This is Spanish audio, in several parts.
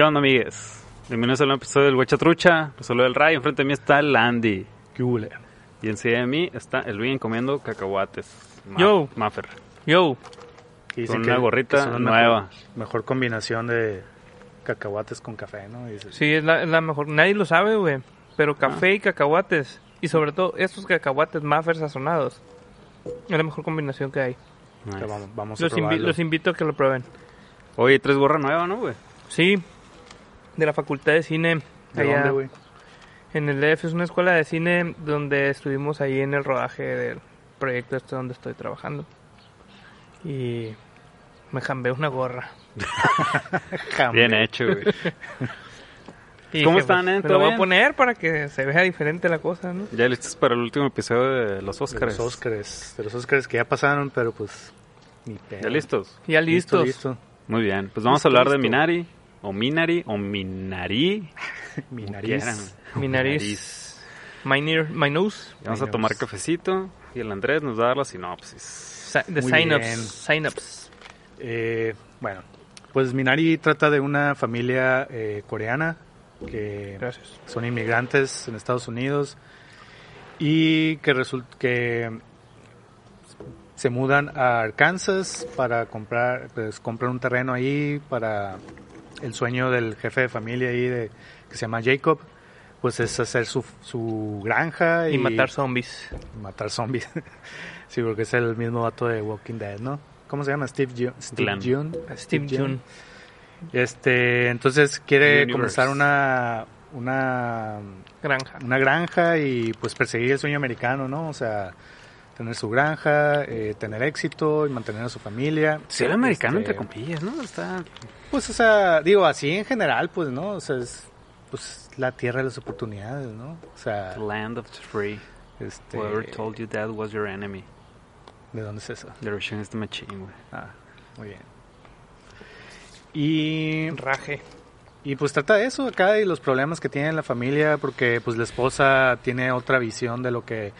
¿Qué onda, amigues? Bienvenidos a un episodio del Huecha Solo del Ray. Enfrente de mí está el Andy. ¿Qué hule? Y encima de mí está el Luis comiendo cacahuates. Ma- Yo. Maffer. Yo, Que dicen Con que- una gorrita que son la nueva. Mejor, mejor combinación de cacahuates con café, ¿no? Dices, sí, es la, es la mejor. Nadie lo sabe, güey. Pero café y cacahuates. Y sobre todo, estos cacahuates maffer sazonados. Es la mejor combinación que hay. Nice. que vamos, vamos a Los, invi- los invito a que lo prueben. Oye, tres gorra nueva, ¿no, güey? Sí, de la Facultad de Cine. ¿De allá dónde, güey? En el DF es una escuela de cine donde estuvimos ahí en el rodaje del proyecto este donde estoy trabajando. Y me jambé una gorra. Bien hecho, güey. Y ¿Cómo dije, están, pues, eh? Me ¿Todo lo voy a bien? poner para que se vea diferente la cosa, ¿no? ya listos para el último episodio de los De Oscars. los Óscares. De los Óscares que ya pasaron, pero pues... Ni. ¿Ya listos? Ya Listo, listos. listo. Muy bien. Pues vamos Listo, a hablar de listo. Minari. O Minari. O Minari. Mi nariz. Mi nariz. My, near, my nose. Y Vamos a tomar cafecito. Y el Andrés nos va a dar la sinopsis. Muy sign-ups. Sign-ups. Eh, bueno, pues Minari trata de una familia eh, coreana que Gracias. son inmigrantes en Estados Unidos y que resulta que se mudan a Arkansas para comprar pues comprar un terreno ahí para el sueño del jefe de familia ahí de que se llama Jacob pues es hacer su, su granja y, Y matar zombies. matar zombies sí porque es el mismo vato de Walking Dead no cómo se llama Steve Jun Steve Glenn. Jun Steve Jun. este entonces quiere Universe. comenzar una una Granja. una granja y pues perseguir el sueño americano, ¿no? O sea, tener su granja, eh, tener éxito y mantener a su familia. Ser americano, Este, entre comillas, ¿no? Está... Pues, o sea, digo, así en general, pues, ¿no? O sea, es pues la tierra de las oportunidades, ¿no? O sea, The land of the free. este... Whoever told you that was your enemy. ¿De dónde es eso? The Russian is the machine, güey. Ah, muy bien. Y Raje. Y pues trata de eso acá y los problemas que tiene la familia porque pues la esposa tiene otra visión de lo que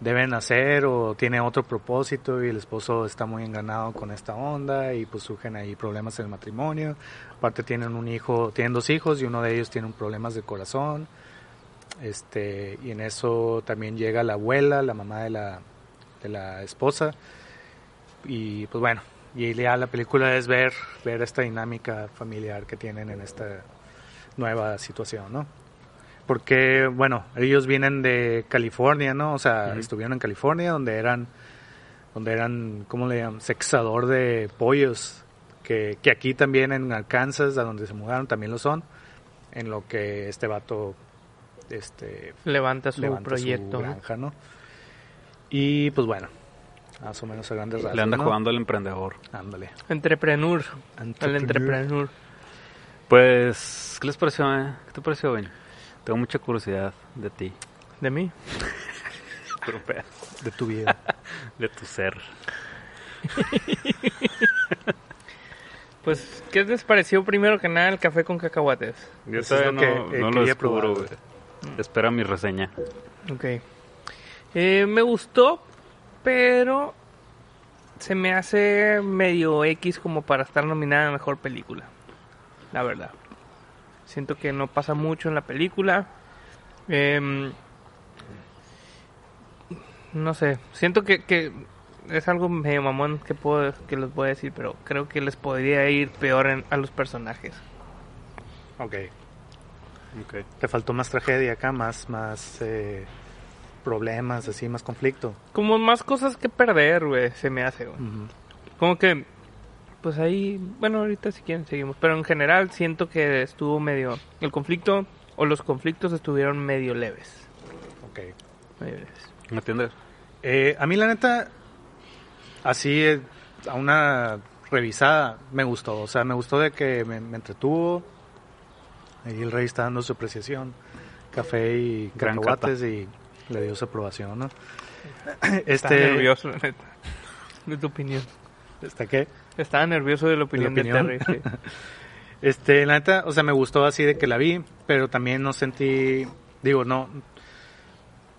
deben hacer o tiene otro propósito y el esposo está muy enganado con esta onda y pues surgen ahí problemas en el matrimonio. Aparte tienen un hijo, tienen dos hijos y uno de ellos tiene problemas de corazón. Este, y en eso también llega la abuela, la mamá de la, de la esposa. Y pues bueno, y ya la película es ver, ver esta dinámica familiar que tienen en esta nueva situación, ¿no? Porque, bueno, ellos vienen de California, ¿no? O sea, estuvieron en California donde eran, donde eran, ¿cómo le llaman? Sexador de pollos, que, que aquí también en Arkansas, a donde se mudaron, también lo son, en lo que este vato, este, Levanta su levanta proyecto. su ¿no? granja, ¿no? Y pues bueno, más o menos a grandes rasgos. Le anda ¿no? jugando al emprendedor. Ándale. Entrepreneur. El entrepreneur. Pues, ¿qué les pareció, eh? ¿Qué te pareció, Ben? Tengo mucha curiosidad de ti. De mí. De tu vida. De tu ser. Pues, ¿qué les pareció primero que nada el café con cacahuates? Yo Eso es lo no, que, eh, no lo quería descubro, güey. Espera mi reseña. Ok. Eh, me gustó, pero se me hace medio X como para estar nominada a mejor película. La verdad. Siento que no pasa mucho en la película. Em, no sé. Siento que, que es algo medio mamón que puedo que les voy a decir, pero creo que les podría ir peor en- a los personajes. Ok. Ok. Te faltó más tragedia acá, más, más eh, problemas, así, más conflicto. Como más cosas que perder, güey, se me hace, güey. Como que pues ahí, bueno, ahorita si quieren seguimos, pero en general siento que estuvo medio, el conflicto o los conflictos estuvieron medio leves. Ok. medio leves. ¿Me entiendes? Eh, a mí la neta, así eh, a una revisada me gustó. O sea, me gustó de que me, me entretuvo. Ahí el rey está dando su apreciación. Café y Gran cacahuates y le dio su aprobación, ¿no? Estaba Este, nervioso, la neta, de tu opinión. ¿Está qué? Estaba nervioso de la opinión de, opinión? Terry. sí. Este, la neta, o sea, me gustó así de que la vi, pero también no sentí, digo, no,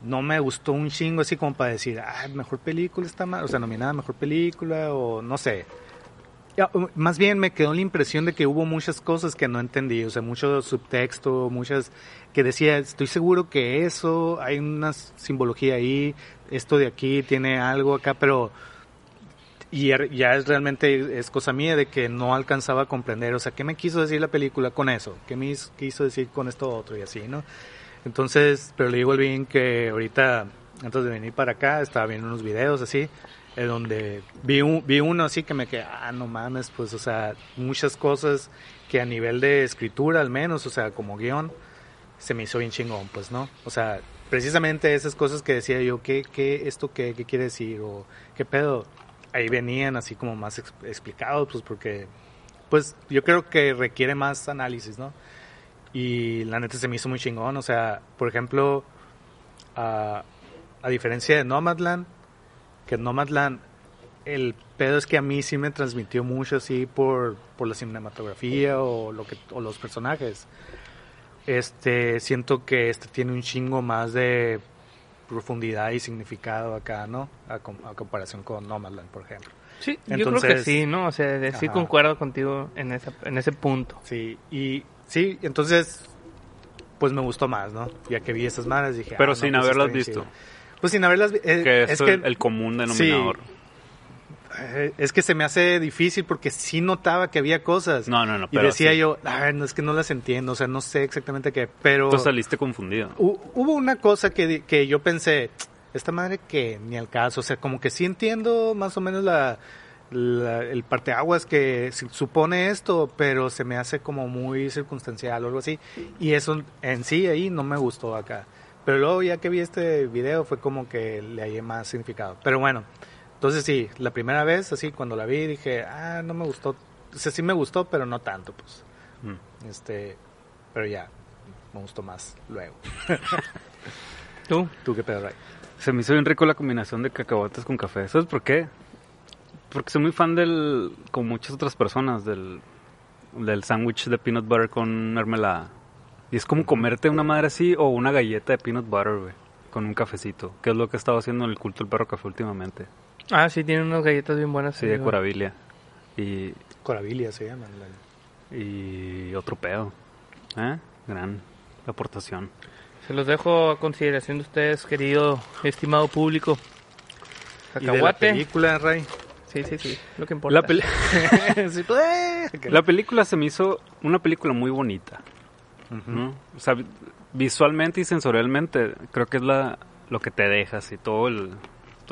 no me gustó un chingo así como para decir, ah, mejor película está mal, o sea, nominada mejor película o no sé. Um, Más bien me quedó la impresión de que hubo muchas cosas que no entendí, o sea, mucho subtexto, muchas que decía, estoy seguro que eso, hay una simbología ahí, esto de aquí tiene algo acá, pero y er- ya es realmente es cosa mía de que no alcanzaba a comprender, o sea, ¿qué me quiso decir la película con eso? ¿Qué me quiso decir con esto otro y así, no? Entonces, pero le digo al bien que ahorita, antes de venir para acá, estaba viendo unos videos así, donde vi, un, vi uno así que me quedé, ah, no mames, pues, o sea, muchas cosas que a nivel de escritura al menos, o sea, como guion, se me hizo bien chingón, pues, ¿no? O sea, precisamente esas cosas que decía yo, ¿qué, qué, esto qué, qué quiere decir? O, ¿qué pedo? Ahí venían así como más ex- explicados, pues, porque, pues, yo creo que requiere más análisis, ¿no? Y la neta se me hizo muy chingón, o sea, por ejemplo, a, a diferencia de Nomadland, que Nomadland, el pedo es que a mí sí me transmitió mucho así por, por la cinematografía o, lo que, o los personajes. Este, siento que este tiene un chingo más de profundidad y significado acá, ¿no? A, com- a comparación con Nomadland, por ejemplo. Sí, yo creo que Entonces- sí, ¿no? O sea, de- sí Ajá. concuerdo contigo en, esa, en ese punto. Sí, y sí, entonces, pues me gustó más, ¿no? Ya que vi esas madres dije, Pero ah, no, sin pues haberlas visto. chido. Pues sin haberlas visto. que es, es que, el, el común denominador. eh, es que se me hace difícil porque sí notaba que había cosas. No, no, no, Y decía sí. yo, "Ay, no es que no las entiendo, o sea, no sé exactamente qué, pero Tú saliste confundido. hu- hubo una cosa que, que yo pensé, esta madre que ni al caso, o sea, como que sí entiendo más o menos la, la- el parteaguas que supone esto, pero se me hace como muy circunstancial o algo así, y eso en sí ahí no me gustó acá. Pero luego ya que vi este video fue como que le hallé más significado. Pero bueno, entonces sí, la primera vez así cuando la vi dije, ah, no me gustó, o sea, sí me gustó, pero no tanto, pues. Mm. Este, pero ya, me gustó más luego. ¿Tú? ¿Tú qué pedo, Ray? Se me hizo bien rico la combinación de cacahuates con café. ¿Sabes por qué? Porque soy muy fan del, como muchas otras personas, del, del sándwich de peanut butter con mermelada. Y es como comerte una madre así o una galleta de peanut butter, güey, con un cafecito. Que es lo que he estado haciendo en el culto del perro café últimamente. Ah, sí, tiene unas galletas bien buenas. Sí, de. Corabilia. Y, Corabilia se llaman. la- y otro pedo. ¿Eh? Gran aportación. Se los dejo a consideración de ustedes, querido, estimado público. ¿Y de la película, Ray? Sí, sí, sí, lo que importa. La, peli- pues, eh. la película se me hizo una película muy bonita. ¿no? O sea, vi- visualmente y sensorialmente creo que es la lo que te dejas y todo el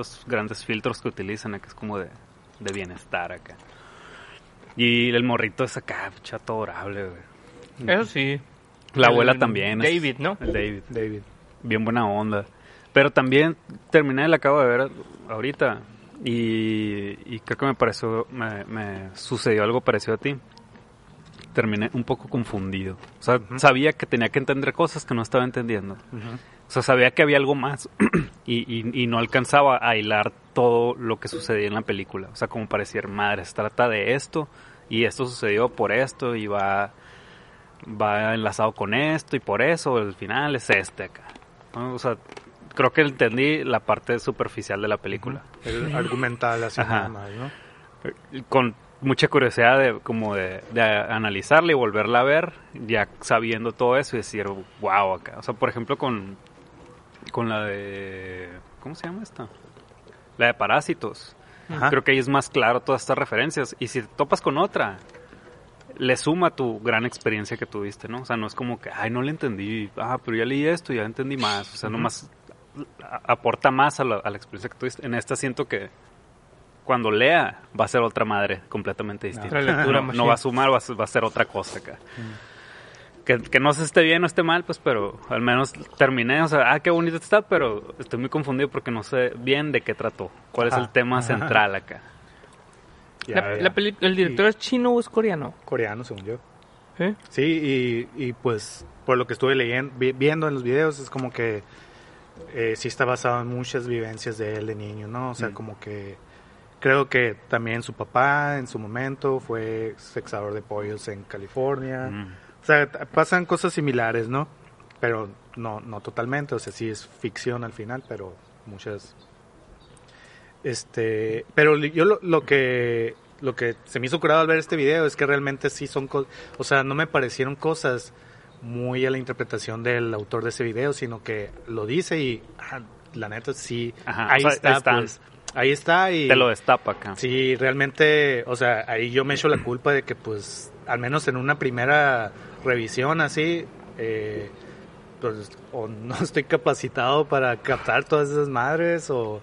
estos grandes filtros que utilizan acá es como de, de bienestar acá. Y el morrito es acá, chato adorable, güey. Eso sí. La El abuela también. es- David, ¿no? El David. David. Bien buena onda. Pero también terminé, la acabo de ver ahorita. Y, y creo que me pareció, me, me sucedió algo parecido a ti. Terminé un poco confundido. O sea, sabía que tenía que entender cosas que no estaba entendiendo. O sea, sabía que había algo más y, y- y no alcanzaba a hilar todo lo que sucedía en la película. O sea, como parecía, madre, se trata de esto y esto sucedió por esto y va, va enlazado con esto y por eso el final es este acá. O sea, creo que entendí la parte superficial de la película. El argumental así nada más, ¿no? Con mucha curiosidad de como de, de analizarla y volverla a ver, ya sabiendo todo eso y decir, wow, acá. O sea, por ejemplo, con, con la de... ¿Cómo se llama esta? La de Parásitos. Ajá. Creo que ahí es más claro todas estas referencias. Y si te topas con otra, le suma tu gran experiencia que tuviste, ¿no? O sea, no es como que, ay, no le entendí. Ah, pero ya leí esto y ya entendí más. O sea, nomás a- aporta más a la, a la experiencia que tuviste. En esta siento que cuando lea va a ser otra madre completamente distinta. No, va a sumar, va a, ser- va a ser otra cosa acá. Que, que no se esté bien o esté mal, pues, pero al menos terminé. O sea, ah, qué bonito está, pero estoy muy confundido porque no sé bien de qué trató. ¿Cuál es el tema central acá? Ya, La- ya. la peli- ¿El director es chino o es coreano? Coreano, según yo. ¿Eh? Sí, y, y pues por lo que estuve leyendo, vi- viendo en los videos, es como que eh, sí está basado en muchas vivencias de él de niño, ¿no? O sea, Mm. como que creo que también su papá en su momento fue sexador de pollos en California. Mm. O sea, pasan cosas similares, ¿no? Pero no, no totalmente, o sea, sí es ficción al final, pero muchas... Este, pero yo lo, lo que lo que se me hizo curado al ver este video es que realmente sí son cosas, o sea, no me parecieron cosas muy a la interpretación del autor de ese video, sino que lo dice y ah, la neta sí, Ajá, ahí o sea, está, pues, ahí está y Te lo destapa acá. Sí, realmente, o sea, ahí yo me echo la culpa de que, pues, al menos en una primera revisión así, eh, pues, o no estoy capacitado para captar todas esas madres, o,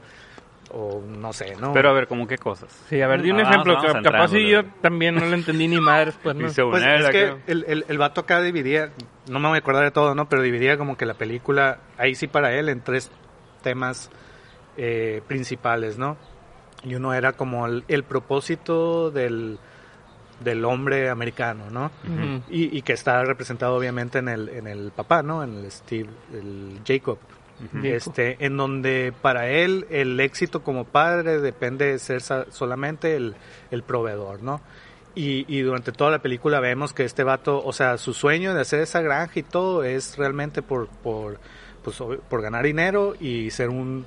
o no sé, ¿no? Pero a ver, ¿cómo qué cosas? Sí, a ver, di un Ah, ejemplo. vamos que a capaz si yo también no le entendí ni madres, pues no. Pues es que el, el, el vato acá dividía, no me voy a acordar de todo, ¿no? Pero dividía como que la película, ahí sí para él, en tres temas eh, principales, ¿no? Y uno era como el, el propósito del, del hombre americano, ¿no? Y, y que está representado obviamente en el, en el papá, ¿no? En el Steve, el Jacob. Este, en donde para él el éxito como padre depende de ser solamente el, el proveedor, ¿no? Y, y durante toda la película vemos que este vato, o sea, su sueño de hacer esa granja y todo es realmente por, por, pues, por ganar dinero y ser un,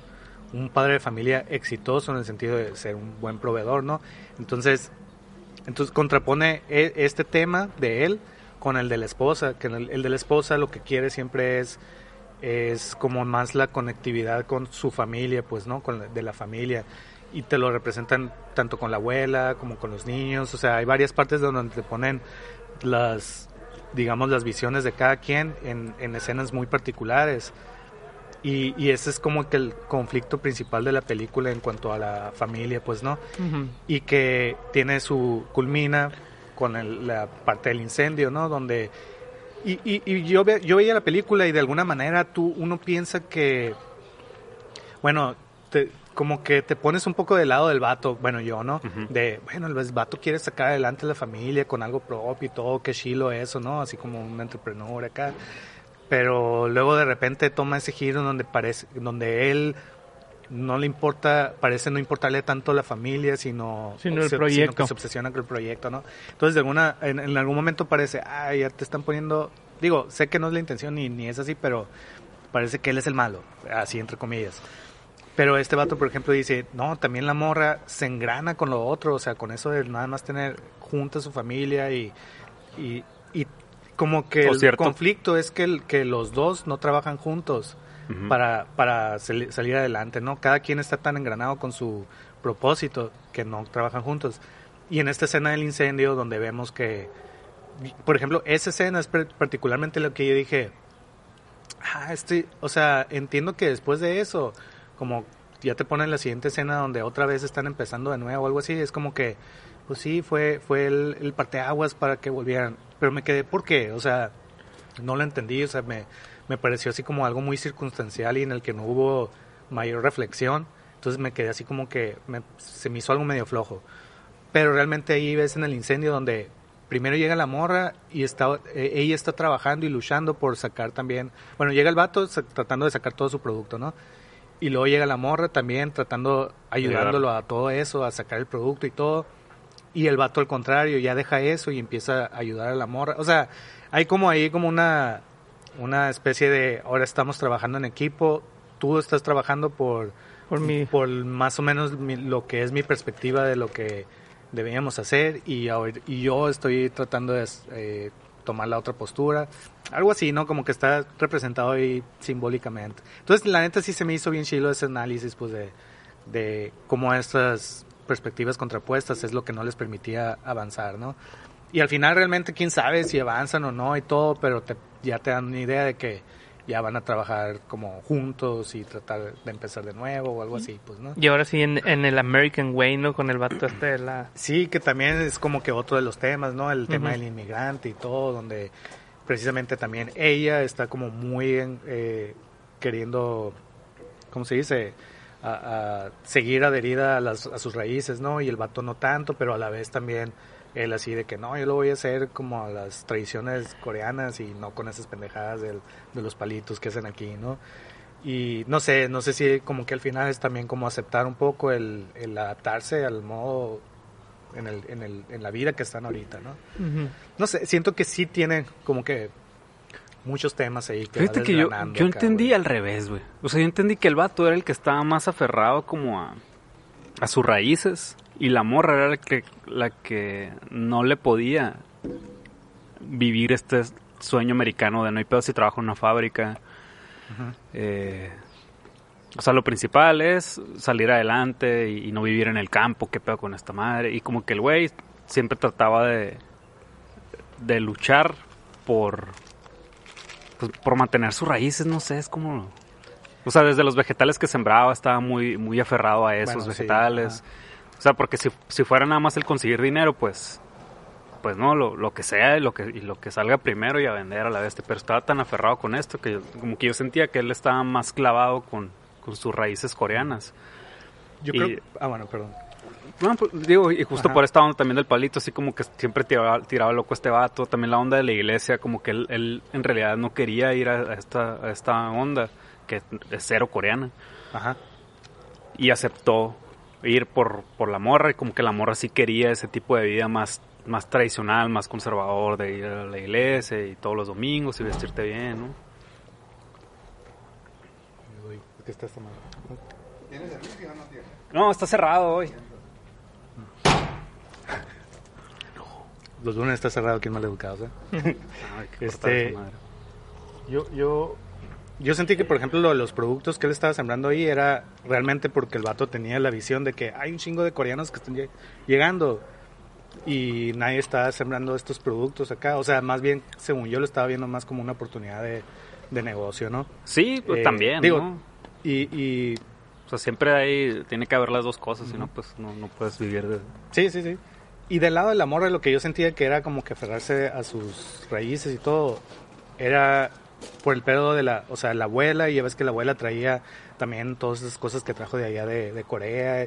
un padre de familia exitoso en el sentido de ser un buen proveedor, ¿no? Entonces, entonces contrapone e- este tema de él con el de la esposa, que el, el de la esposa lo que quiere siempre es es como más la conectividad con su familia, pues, ¿no? Con la- de la familia. Y te lo representan tanto con la abuela como con los niños. O sea, hay varias partes donde te ponen las, digamos, las visiones de cada quien en, en escenas muy particulares. Y, y ese es como que el conflicto principal de la película en cuanto a la familia, pues, ¿no? Y que tiene su culmina con el- la parte del incendio, ¿no? Donde y, y, y yo ve- yo veía la película y de alguna manera tú uno piensa que bueno te- como que te pones un poco del lado del vato, bueno yo, ¿no? De bueno el vato quiere sacar adelante la familia con algo propio y todo, qué chilo eso, ¿no? Así como un entrepreneur acá. Pero luego de repente toma ese giro donde parece, donde él no le importa, parece no importarle tanto la familia, sino, Sino el proyecto. que se obsesiona con el proyecto, ¿no? Entonces, de alguna, en, en algún momento parece, ah, ya te están poniendo, digo, sé que no es la intención ni, ni es así, pero parece que él es el malo, así entre comillas. Pero este vato, por ejemplo, dice, no, también la morra se engrana con lo otro, o sea, con eso de nada más tener junta a su familia y, y, y como que el cierto. conflicto es que, el, que los dos no trabajan juntos para, para sali- salir adelante, ¿no? Cada quien está tan engranado con su propósito que no trabajan juntos. Y en esta escena del incendio donde vemos que, por ejemplo, esa escena es particularmente lo que yo dije, ah, este, o sea, entiendo que después de eso, como ya te ponen la siguiente escena donde otra vez están empezando de nuevo o algo así, es como que, pues sí, fue, fue el, el parteaguas para que volvieran. Pero me quedé, ¿por qué? O sea, no lo entendí, o sea, me, me pareció así como algo muy circunstancial y en el que no hubo mayor reflexión. Entonces me quedé así como que me- se me hizo algo medio flojo. Pero realmente ahí ves en el incendio donde primero llega la morra y está, eh, ella está trabajando y luchando por sacar también, bueno, llega el vato tratando de sacar todo su producto, ¿no? Y luego llega la morra también tratando, ayudándolo a todo eso, a sacar el producto y todo. Y el vato al contrario, ya deja eso y empieza a ayudar a la morra. O sea, hay como ahí como una, una especie de, ahora estamos trabajando en equipo, tú estás trabajando por, Por mi- por más o menos mi- lo que es mi perspectiva de lo que debíamos hacer y, y yo estoy tratando de eh, tomar la otra postura. Algo así, ¿no? Como que está representado ahí simbólicamente. Entonces, la neta sí se me hizo bien chilo ese análisis, pues, de, de cómo estas perspectivas contrapuestas es lo que no les permitía avanzar, ¿no? Y al final realmente quién sabe si avanzan o no y todo, pero te- ya te dan una idea de que ya van a trabajar como juntos y tratar de empezar de nuevo o algo así, pues, ¿no? Y ahora sí en, en el American Way, ¿no? Con el vato este de la... Sí, que también es como que otro de los temas, ¿no? El tema del inmigrante y todo, donde precisamente también ella está como muy eh, queriendo, ¿cómo se dice? A, a seguir adherida a, las, a sus raíces, ¿no? Y el vato no tanto, pero a la vez también él así de que no, yo lo voy a hacer como a las tradiciones coreanas y no con esas pendejadas del- de los palitos que hacen aquí, ¿no? Y no sé, no sé si como que al final es también como aceptar un poco el, el adaptarse al modo en, el, en, el, en la vida que están ahorita, ¿no? Ujú. No sé, siento que sí tienen como que muchos temas ahí que Fíjate que yo, yo entendí al revés, güey. O sea, yo entendí que el vato era el que estaba más aferrado como a, a sus raíces y la morra era la que, la que no le podía vivir este sueño americano de no hay pedo si trabajo en una fábrica. Eh, o sea, lo principal es salir adelante y, y no vivir en el campo, qué pedo con esta madre. Y como que el güey siempre trataba de, de luchar por, pues, por mantener sus raíces, no sé, es como... O sea, desde los vegetales que sembraba estaba muy, muy aferrado a esos Bueno, sí, vegetales. o sea, porque si, si fuera nada más el conseguir dinero, pues... Pues no, lo, lo que sea y lo que, y lo que salga primero y a vender a la bestia. Pero estaba tan aferrado con esto que yo- como que yo sentía que él estaba más clavado con, con sus raíces coreanas. Yo y- creo... Ah, bueno, perdón. No, pues, digo, y justo Ajá. por esta onda también del palito, así como que siempre tiraba, tiraba loco este vato. También la onda de la iglesia, como que él, él en realidad no quería ir a, esta, a esta onda, que es cero coreana. Ajá. Y aceptó ir por, por la morra, y como que la morra sí quería ese tipo de vida más, más tradicional, más conservador, de ir a la iglesia y todos los domingos y vestirte bien, ¿no? ¿qué está esta madre? No, está cerrado hoy. Los lunes está cerrado aquí en Maleducados, ¿eh? Ay, qué Este- madre. Yo, yo, yo sentí que, por ejemplo, lo de los productos que él estaba sembrando ahí era realmente porque el vato tenía la visión de que hay un chingo de coreanos que están lle- llegando y nadie está sembrando estos productos acá. O sea, más bien, según yo lo estaba viendo más como una oportunidad de, de negocio, ¿no? Sí, pues Eh, también, digo, ¿no? Y, y O sea, siempre hay, tiene que haber las dos cosas, si no, pues no, no puedes vivir de... Sí, sí, sí. Y del lado del amor, lo que yo sentía que era como que aferrarse a sus raíces y todo, era por el pedo de la, o sea, la abuela, y ya ves que la abuela traía también todas esas cosas que trajo de allá de, de Corea,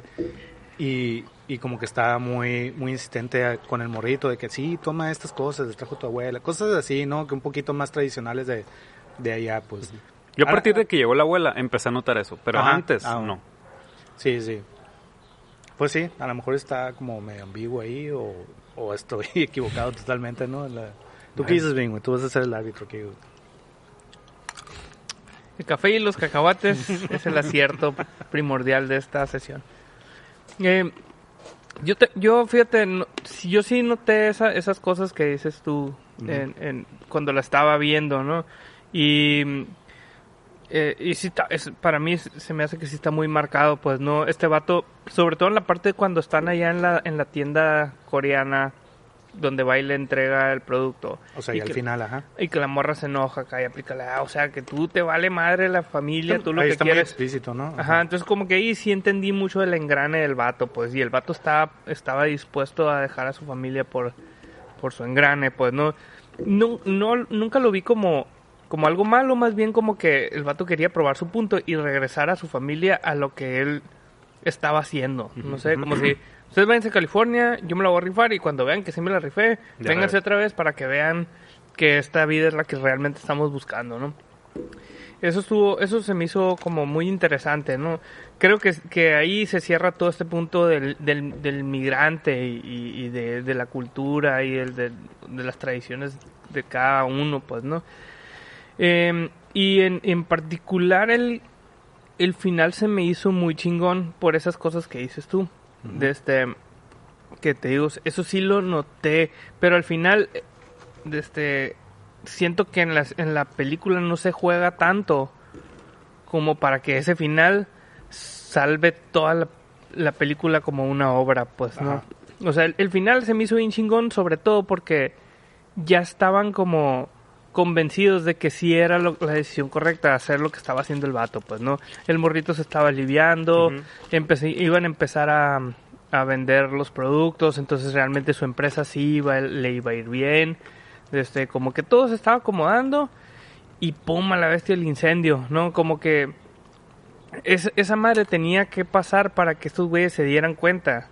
y, y como que estaba muy, muy insistente con el morrito de que sí, toma estas cosas, les trajo tu abuela, cosas así, ¿no? Que un poquito más tradicionales de, de allá, pues. Yo a Ahora- partir de que llegó la abuela empecé a notar eso, pero Ajá. antes Ah, no. Sí, sí. Pues sí, a lo mejor está como medio ambiguo ahí o, o estoy equivocado totalmente, ¿no? La- ¿Tú qué dices, Bingo? Tú vas a ser el árbitro aquí. El café y los cacahuates es el acierto primordial de esta sesión. Eh, yo, te- yo fíjate, no- yo sí noté esa- esas cosas que dices tú en- en- cuando la estaba viendo, ¿no? Y, eh, y sí, es- para mí se me hace que sí está muy marcado, pues, ¿no? Este vato, sobre todo en la parte de cuando están allá en la, en la tienda coreana, donde va y le entrega el producto. O sea, y, al que- final, ajá. y que la morra se enoja acá y aplica la, "Ah, o sea, que tú te vale madre la familia, tú lo Ahí que está muy explícito, ¿no? Ajá, entonces como que ahí sí entendí mucho del engrane del vato, pues, y el vato estaba, estaba dispuesto a dejar a su familia por, por su engrane, pues, no, no, no, nunca lo vi como, como algo malo, más bien como que el vato quería probar su punto y regresar a su familia a lo que él estaba haciendo, no sé, como si, ustedes váyanse a California, yo me la voy a rifar y cuando vean que sí me la rifé, Ya vénganse otra vez para que vean que esta vida es la que realmente estamos buscando, ¿no? Eso estuvo, eso se me hizo como muy interesante, ¿no? Creo que, que ahí se cierra todo este punto del, del, del migrante y, y- y de, de la cultura y el de, de las tradiciones de cada uno, pues, ¿no? Eh, y en, en particular el, el final se me hizo muy chingón por esas cosas que dices tú. De este, que te digo, eso sí lo noté, pero al final, de este, siento que en, las, en la película no se juega tanto como para que ese final salve toda la, la película como una obra, pues, ¿no? O sea, el, el final se me hizo bien chingón, sobre todo porque ya estaban como convencidos de que sí era lo- la decisión correcta hacer lo que estaba haciendo el vato, pues, ¿no? El morrito se estaba aliviando, empecé- iban a empezar a, a vender los productos, entonces realmente su empresa sí iba, le iba a ir bien, este, como que todo se estaba acomodando y pum, a la bestia el incendio, ¿no? Como que es- esa madre tenía que pasar para que estos güeyes se dieran cuenta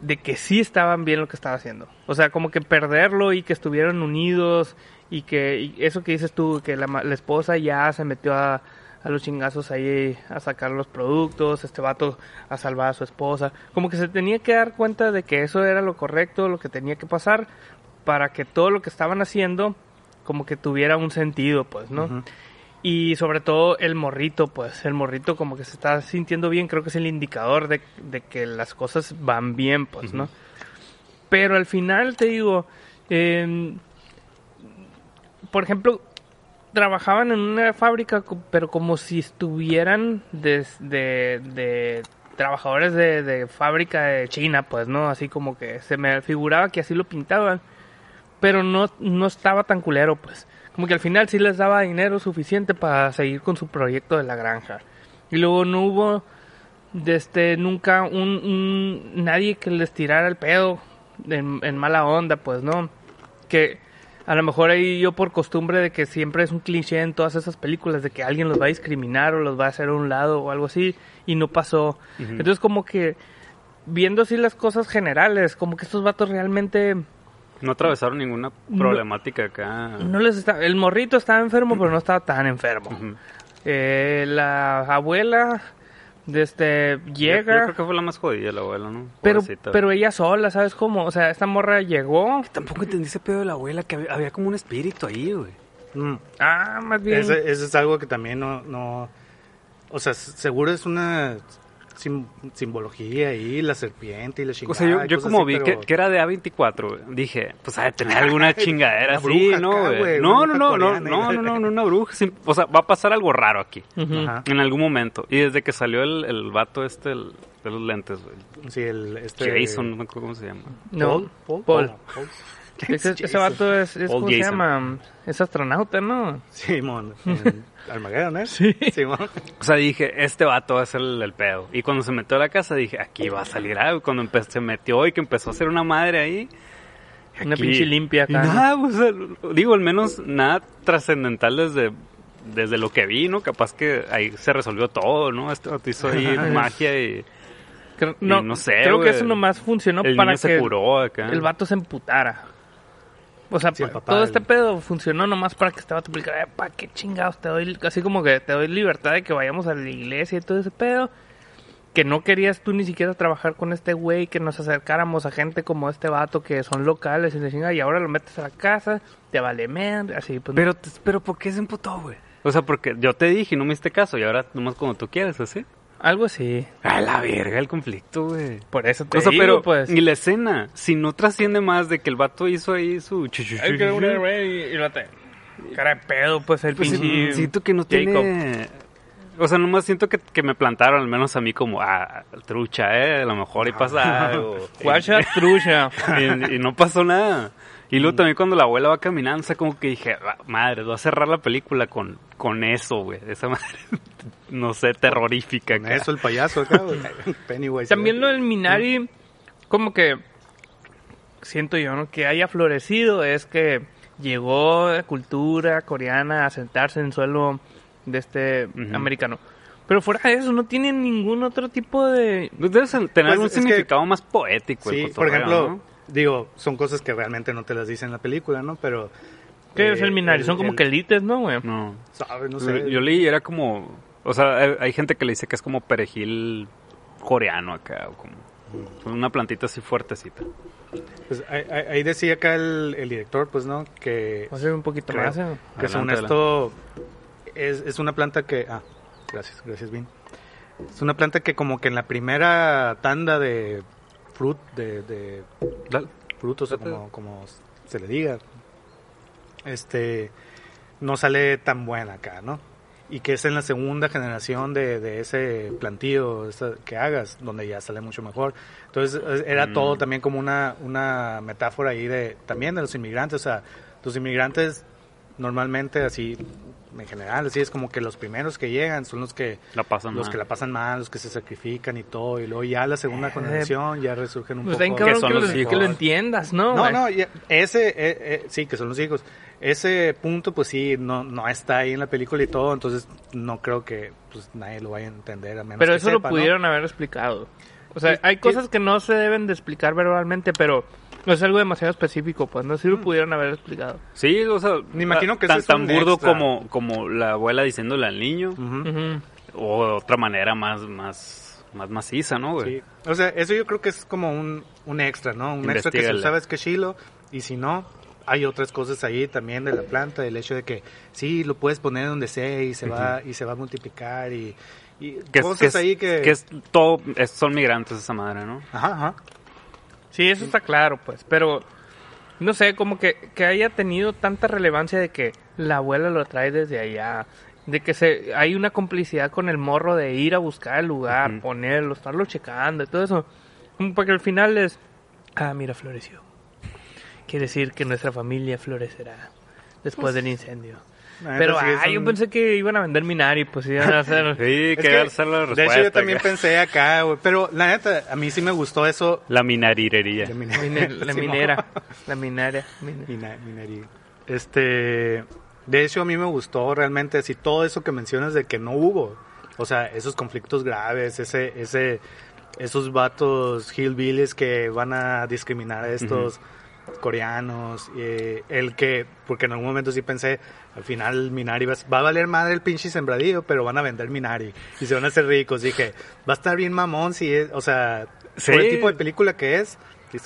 de que sí estaban bien lo que estaba haciendo. O sea, como que perderlo y que estuvieran unidos y que y eso que dices tú, que la, la esposa ya se metió a, a los chingazos ahí a sacar los productos, este vato a salvar a su esposa. Como que se tenía que dar cuenta de que eso era lo correcto, lo que tenía que pasar para que todo lo que estaban haciendo como que tuviera un sentido, pues, ¿no? Y sobre todo el morrito, pues el morrito como que se está sintiendo bien, creo que es el indicador de, de que las cosas van bien, pues, ¿no? Pero al final te digo, em, por ejemplo, trabajaban en una fábrica, pero como si estuvieran de, de, trabajadores de, fábrica de China, pues, ¿no? Así como que se me figuraba que así lo pintaban, pero no, no estaba tan culero, pues. Como que al final sí les daba dinero suficiente para seguir con su proyecto de la granja. Y luego no hubo desde nunca un, un- nadie que les tirara el pedo en, en mala onda, pues, ¿no? Que a lo mejor ahí yo por costumbre de que siempre es un cliché en todas esas películas de que alguien los va a discriminar o los va a hacer a un lado o algo así y no pasó. Entonces como que viendo así las cosas generales, como que estos vatos realmente No atravesaron ninguna No. problemática acá. no les está el morrito estaba enfermo, pero no estaba tan enfermo. Eh, la abuela de este Yo- llega Yo, creo que fue la más jodida la abuela, ¿no? pero Pobrecita. pero ella sola, ¿sabes cómo? O sea, esta morra llegó, Tampoco entendí ese pedo de la abuela, que había, había como un espíritu ahí, güey. Mm. ah, más bien Ese, ese es algo que también no, no... O sea, seguro es una sim- simbología ahí, la serpiente y la chingada. O sea, yo, yo como así, vi pero- que, que era de A24, güey, dije, pues ha de tener alguna chingadera Una así, bruja ¿no, acá, güey, No, una no, no, no, no, no, no, no, una bruja. sim- O sea, va a pasar algo raro aquí, Ujú. Ajá. en algún momento. Y desde que salió el, el vato este el- de los lentes, güey. Sí, el... Este, Jason, no me acuerdo cómo se llama. No, Paul. Paul. Paul. Ese, ese vato es, es ¿cómo se llama? Es astronauta, ¿no? Simón. en Armageddon, ¿eh? Sí. Simón. O sea, dije, este vato va a ser el, el pedo. Y cuando se metió a la casa, dije, aquí va a salir algo. Cuando se metió y que empezó a hacer una madre ahí. Una pinche limpia acá. ¿no? nada, o sea, digo, al menos nada trascendental desde, desde lo que vi, ¿no? Capaz que ahí se resolvió todo, ¿no? Este vato hizo ahí magia y Creo, no, no sé, creo que güey. eso nomás funcionó el para niño se que curó acá. el vato se emputara. O sea, Sí, pa- todo este pedo funcionó nomás para que este vato explicara, "Eh, ¿para qué chingados te doy? Así como que te doy libertad de que vayamos a la iglesia y todo ese pedo. Que no querías tú ni siquiera trabajar con este güey, que nos acercáramos a gente como este vato que son locales y, chingada, y ahora lo metes a la casa, te vale mer, así pues. Pero, pero ¿por qué se emputó, güey? O sea, porque yo te dije y no me hiciste caso y ahora nomás como tú quieres, ¿así? Algo así. A la verga el conflicto, güey. Por eso te O sea, digo, pero, pues. y la escena, si no trasciende más de que el vato hizo ahí su... chu- chu- Ay, chu- que una güey, y, y lo te... Cara de pedo, pues el Pues, pinche... siento que no Jacob. tiene... O sea, nomás siento que, que me plantaron, al menos a mí, como, ah, trucha, ¿eh? A lo mejor y pasa algo. Guacha trucha. y, y no pasó nada. Y Mm. luego también cuando la abuela va caminando, o sea, como que dije, "Ah, madre, voy a cerrar la película con, con eso, güey. Esa madre, no sé, terrorífica. Con eso, el payaso acá, güey. Pennywise. También lo del Minari, como que siento yo, ¿no? Que haya florecido es que llegó la cultura coreana a sentarse en suelo de este americano. Pero fuera de eso, no tiene ningún otro tipo de... Debe tener Pues, un es que- significado más poético. el Sí, por ejemplo, ¿no? Digo, son cosas que realmente no te las dicen en la película, ¿no? Pero... ¿Qué eh, es el Minari? Son como el- que élites, ¿no, güey? No. ¿Sabe? No sé. Yo leí, era como... O sea, hay, hay gente que le dice que es como perejil coreano acá, o como una plantita así fuertecita. Pues, ahí, decía acá el, el director, pues, ¿no? Que, O sea, un poquito Creo. más, ¿eh? que según esto es, es una planta que... Ah, gracias, gracias, Vin. Es una planta que como que en la primera tanda de frut, de, de frutos, como, como se le diga, este, no sale tan buena acá, ¿no? Y que es en la segunda generación de, de ese plantío esa- que hagas, donde ya sale mucho mejor. Entonces es- era Mm. todo también como una, una metáfora ahí de, también de los inmigrantes, o sea, los inmigrantes normalmente así, en general, así es como que los primeros que llegan son los que La pasan los mal. que la pasan mal, los que se sacrifican y todo, y luego ya la segunda conexión ya resurgen un Pues poco. cabrón son que, los lo, hijos. que lo entiendas, ¿no? No, no, ya- ese, eh, eh, sí, que son los hijos. Ese punto, pues sí, no, no está ahí en la película y todo, entonces no creo que pues nadie lo vaya a entender a menos Pero que eso lo pudieron haber explicado. O sea, hay cosas que no se deben de explicar verbalmente, pero no es algo demasiado específico, pues no Mm. lo pudieron haber explicado. Sí, o sea, Me imagino que tan, es tan burdo extra. como, como la abuela diciéndole al niño, o de otra manera más, más, más maciza, ¿no, güey? Sí. O sea, eso yo creo que es como un, un extra, ¿no? Un extra que si sabes que Chilo, y si no, hay otras cosas ahí también de la planta, el hecho de que sí, lo puedes poner donde sea y se va y se va a multiplicar y, y Que, cosas es, ahí que... que es todo, es- son migrantes esa madre, ¿no? Ajá, ajá. Sí, eso está claro, pues, pero no sé, como que, que haya tenido tanta relevancia de que la abuela lo trae desde allá, de que se hay una complicidad con el morro de ir a buscar el lugar, ponerlo, estarlo checando y todo eso, como para que al final es, ah, mira, floreció. Quiere decir que nuestra familia florecerá después del incendio. La Pero, neta, sí, ah, yo pensé que iban a vender Minari, pues iban a hacer... Sí, que la de respuesta. hecho, yo también acá. pensé acá, güey. Pero la neta, a mí sí me gustó eso. La minarirería. de min- Mine- la minera, la minera. mine- Mina- minería. Este, de hecho a mí me gustó realmente así todo eso que mencionas de que no hubo, o sea, esos conflictos graves, ese, ese, esos vatos hillbillies que van a discriminar a estos coreanos, eh, el que, porque en algún momento sí pensé, al final Minari va, va a valer madre el pinche sembradío, pero van a vender Minari y se van a hacer ricos, dije, va a estar bien mamón si es, o sea, Sí. por el tipo de película que es,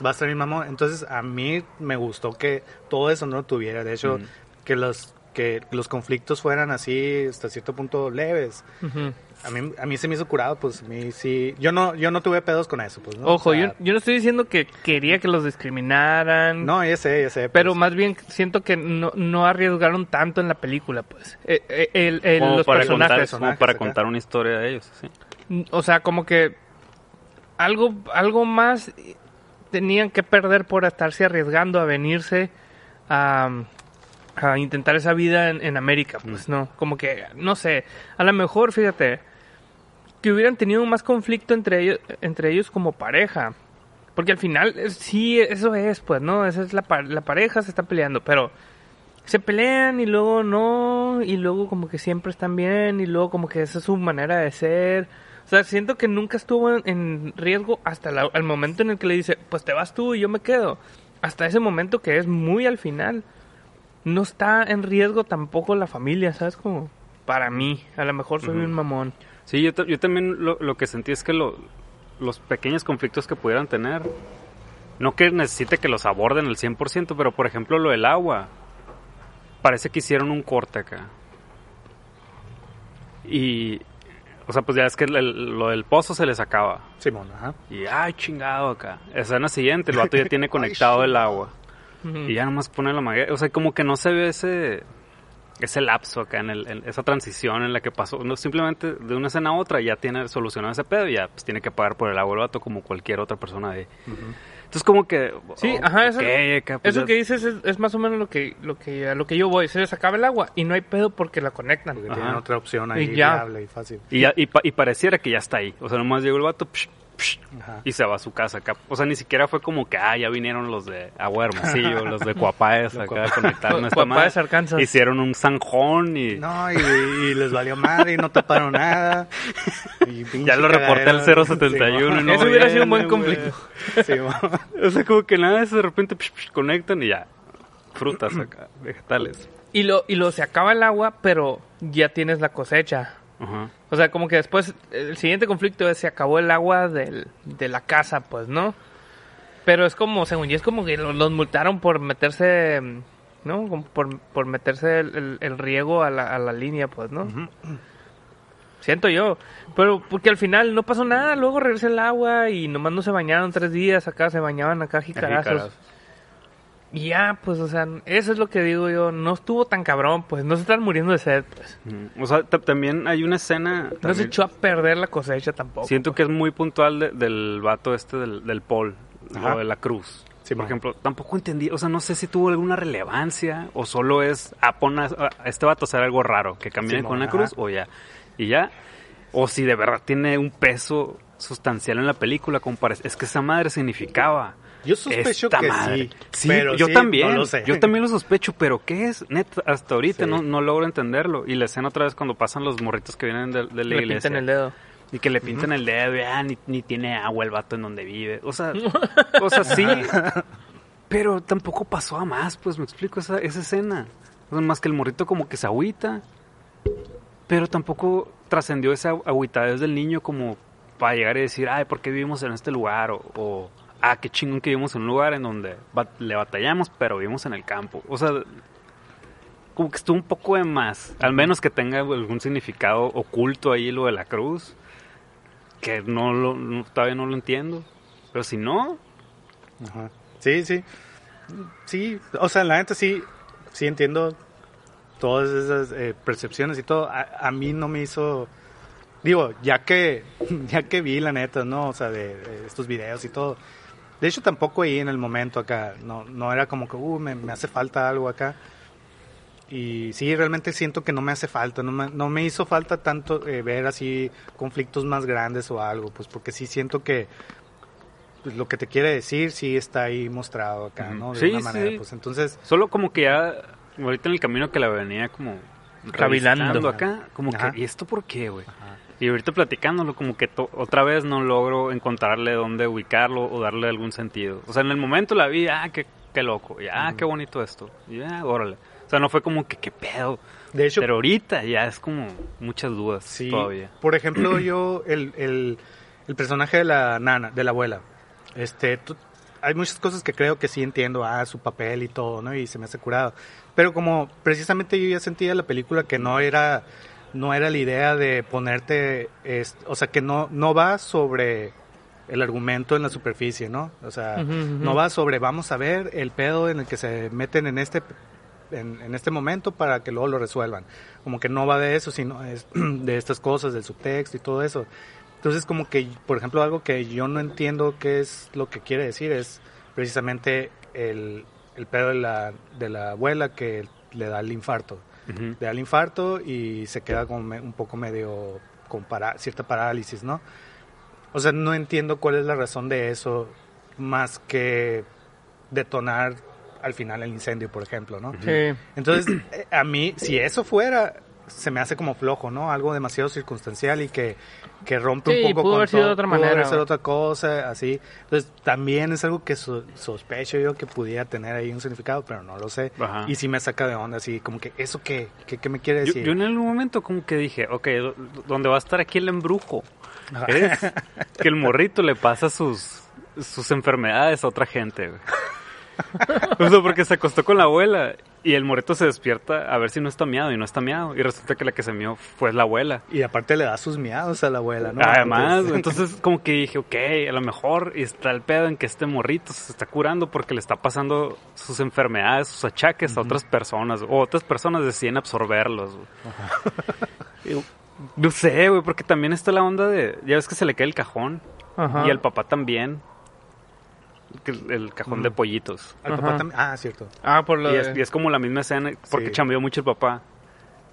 va a estar bien mamón. Entonces, a mí me gustó que todo eso no lo tuviera. De hecho, que los que los conflictos fueran así hasta cierto punto leves. A mí, a mí se me hizo curado, pues a mí sí. Yo no, yo no tuve pedos con eso, pues. ¿no? Ojo, O sea, yo, yo no estoy diciendo que quería que los discriminaran. No, ya sé, ya sé. pues. Pero más bien siento que no, no arriesgaron tanto en la película, pues. Eh, eh, el- el- Como los para, contar, personajes. como para acá. contar una historia de ellos, sí. O sea, como que algo, algo más tenían que perder por estarse arriesgando a venirse a, a intentar esa vida en, en América, pues no, como que, no sé, a lo mejor, fíjate, que hubieran tenido más conflicto entre ellos, entre ellos como pareja, porque al final sí, eso es, pues, ¿no? Esa es la, la pareja, se está peleando, pero se pelean y luego no, y luego como que siempre están bien, y luego como que esa es su manera de ser. O sea, siento que nunca estuvo en, riesgo hasta el momento en el que le dice, pues te vas tú y yo me quedo. Hasta ese momento que es muy al final. No está en riesgo tampoco la familia, ¿sabes? Como para mí, a lo mejor soy un mamón. Sí, yo, ta- yo también lo, lo que sentí es que lo- los pequeños conflictos que pudieran tener, no que necesite que los aborden al 100%, pero por ejemplo lo del agua, parece que hicieron un corte acá. Y, o sea, pues ya es que el- el- lo del pozo se les acaba. Simón, ajá. Y, ay, chingado acá. Escena siguiente, el vato ya tiene conectado el agua. Y ya nomás pone la manguera. O sea, como que no se ve ese ese lapso acá en, el, en esa transición en la que pasó. No simplemente de una escena a otra ya tiene solucionado ese pedo y ya pues tiene que pagar por el agua el vato como cualquier otra persona de. Entonces como que Sí, oh, ajá, eso, ok, acá, pues, eso que dices es, es más o menos lo que, lo que a lo que yo voy. Se les acaba el agua y no hay pedo porque la conectan. Porque Ajá. tienen otra opción ahí Y ya. viable y fácil. y, ya- y, pa- y pareciera que ya está ahí. O sea, nomás llegó el vato psh, psh, y se va a su casa acá. O sea, ni siquiera fue como que, ah, ya vinieron los de Agua Hermosillo, los de Cuapáez acá a conectarnos esta Cuapáez, madre. Arkansas. Hicieron un zanjón y... No, y, y les valió madre y no taparon nada. Y Ya lo reporté al cagadero. 071 y no Eso hubiera sido un buen conflicto. Simón. O sea, como que nada de repente psh, psh, conectan y ya. Frutas acá, vegetales. Y lo, y lo se acaba el agua, pero ya tienes la cosecha. Ajá. O sea, como que después, el siguiente conflicto es se acabó el agua del, de la casa, pues, ¿no? Pero es como, según yo, es como que los, los multaron por meterse, ¿no? Como por, por meterse el, el- el riego a la, a la línea, pues, ¿no? Siento yo. Pero porque al final no pasó nada, luego regresa el agua y nomás no se bañaron tres días, acá se bañaban acá jicarazos. Y ya, pues, o sea, eso es lo que digo yo, no estuvo tan cabrón, pues, no se están muriendo de sed, pues. Ujú. O sea, ta- también hay una escena... No se echó a perder la cosecha tampoco. Siento que es muy puntual de- del vato este del, del Paul, Ajá. lo de la cruz. Sí, por ejemplo, tampoco entendí, o sea, no sé si tuvo alguna relevancia o solo es, ah, pon a, a este vato a hacer algo raro, que camine Sí, con una cruz ajá. o ya, y ya, o si de verdad tiene un peso sustancial en la película, como parece, es que esa madre significaba. Yo sospecho esta que madre. sí, Sí, pero yo sí, también, no lo sé. yo también lo sospecho, pero ¿qué es? Neta, hasta ahorita Sí. no, no logro entenderlo. Y la escena otra vez cuando pasan los morritos que vienen de, de la Le iglesia. pintan el dedo. Y que le pintan el dedo, ya, ni, ni tiene agua el vato en donde vive. O sea, o sea, sí. Pero tampoco pasó a más, pues me explico esa, esa escena. O sea, más que el morrito como que se agüita. Pero tampoco trascendió esa agüitadez del niño como para llegar y decir, ay, ¿por qué vivimos en este lugar? O, o, ah, qué chingón que vivimos en un lugar en donde bat- le batallamos, pero vivimos en el campo. O sea, como que estuvo un poco de más. Al menos que tenga algún significado oculto ahí lo de la cruz. Que no lo, todavía no lo entiendo. Pero si no, Ajá. Sí, sí. Sí, o sea, la neta sí, sí entiendo todas esas eh, percepciones y todo. A, a mí no me hizo... Digo, ya que, ya que vi la neta, ¿no? O sea, de estos videos y todo. De hecho, tampoco ahí en el momento acá. No, no era como que, uh, me, me hace falta algo acá. Y sí, realmente siento que no me hace falta. No me, no me hizo falta tanto eh, ver así conflictos más grandes o algo. Pues porque sí siento que pues, lo que te quiere decir sí está ahí mostrado acá. ¿no? De Sí, una manera. sí. Pues entonces, solo como que ya, ahorita en el camino que la venía como Cavilando. acá, como Ajá. que, ¿y esto por qué, güey? Y ahorita platicándolo, como que otra vez no logro encontrarle dónde ubicarlo o darle algún sentido. O sea, en el momento la vi, ah, qué, qué loco, y, ah, qué bonito esto, y ah, órale. O sea, no fue como que qué pedo. de hecho, Pero ahorita ya es como muchas dudas sí, todavía. por ejemplo, yo, el, el, el personaje de la nana, de la abuela, este, tú- hay muchas cosas que creo que sí entiendo, ah, su papel y todo, ¿no? Y se me hace curado. Pero como precisamente yo ya sentía la película que no era, no era la idea de ponerte, es- o sea, que no, no va sobre el argumento en la superficie, ¿no? O sea, no va sobre, vamos a ver el pedo en el que se meten en este en, en este momento para que luego lo resuelvan. Como que no va de eso, sino es de estas cosas, del subtexto y todo eso. Entonces, como que, por ejemplo, algo que yo no entiendo qué es lo que quiere decir es precisamente el, el pedo de la, de la abuela que le da el infarto. Ujú. Le da el infarto y se queda como me- un poco medio con para- cierta parálisis, ¿no? O sea, no entiendo cuál es la razón de eso más que detonar al final el incendio, por ejemplo, ¿no? Sí. Entonces, eh, a mí, si eso fuera, se me hace como flojo, ¿no? Algo demasiado circunstancial y que, que rompe Sí, un poco pudo con haber sido todo, de otra pudo haber manera, sido otra cosa, así. Entonces, también es algo que so- sospecho yo que pudiera tener ahí un significado, pero no lo sé. Ajá. Y sí me saca de onda, así, como que, ¿eso qué? ¿Qué, qué me quiere Yo, decir? yo en algún momento como que dije, ok, do- ¿dónde va a estar aquí el embrujo? Es que el morrito le pasa sus, sus enfermedades a otra gente, güey. Porque se acostó con la abuela y el morrito se despierta a ver si no está miado y no está miado. Y resulta que la que se mió fue la abuela. Y aparte le da sus miados a la abuela, ¿no? Además, Entonces- entonces como que dije, ok, a lo mejor está el pedo en que este morrito se está curando porque le está pasando sus enfermedades, sus achaques a otras personas, o otras personas deciden absorberlos. No sé, güey, porque también está la onda de, ya ves que se le cae el cajón Ajá. y al papá también, el, cajón de pollitos. Al Ajá. papá también. Ah, cierto. Ah, por lo Y de... es, y es como la misma escena, porque Sí. chambeó mucho el papá,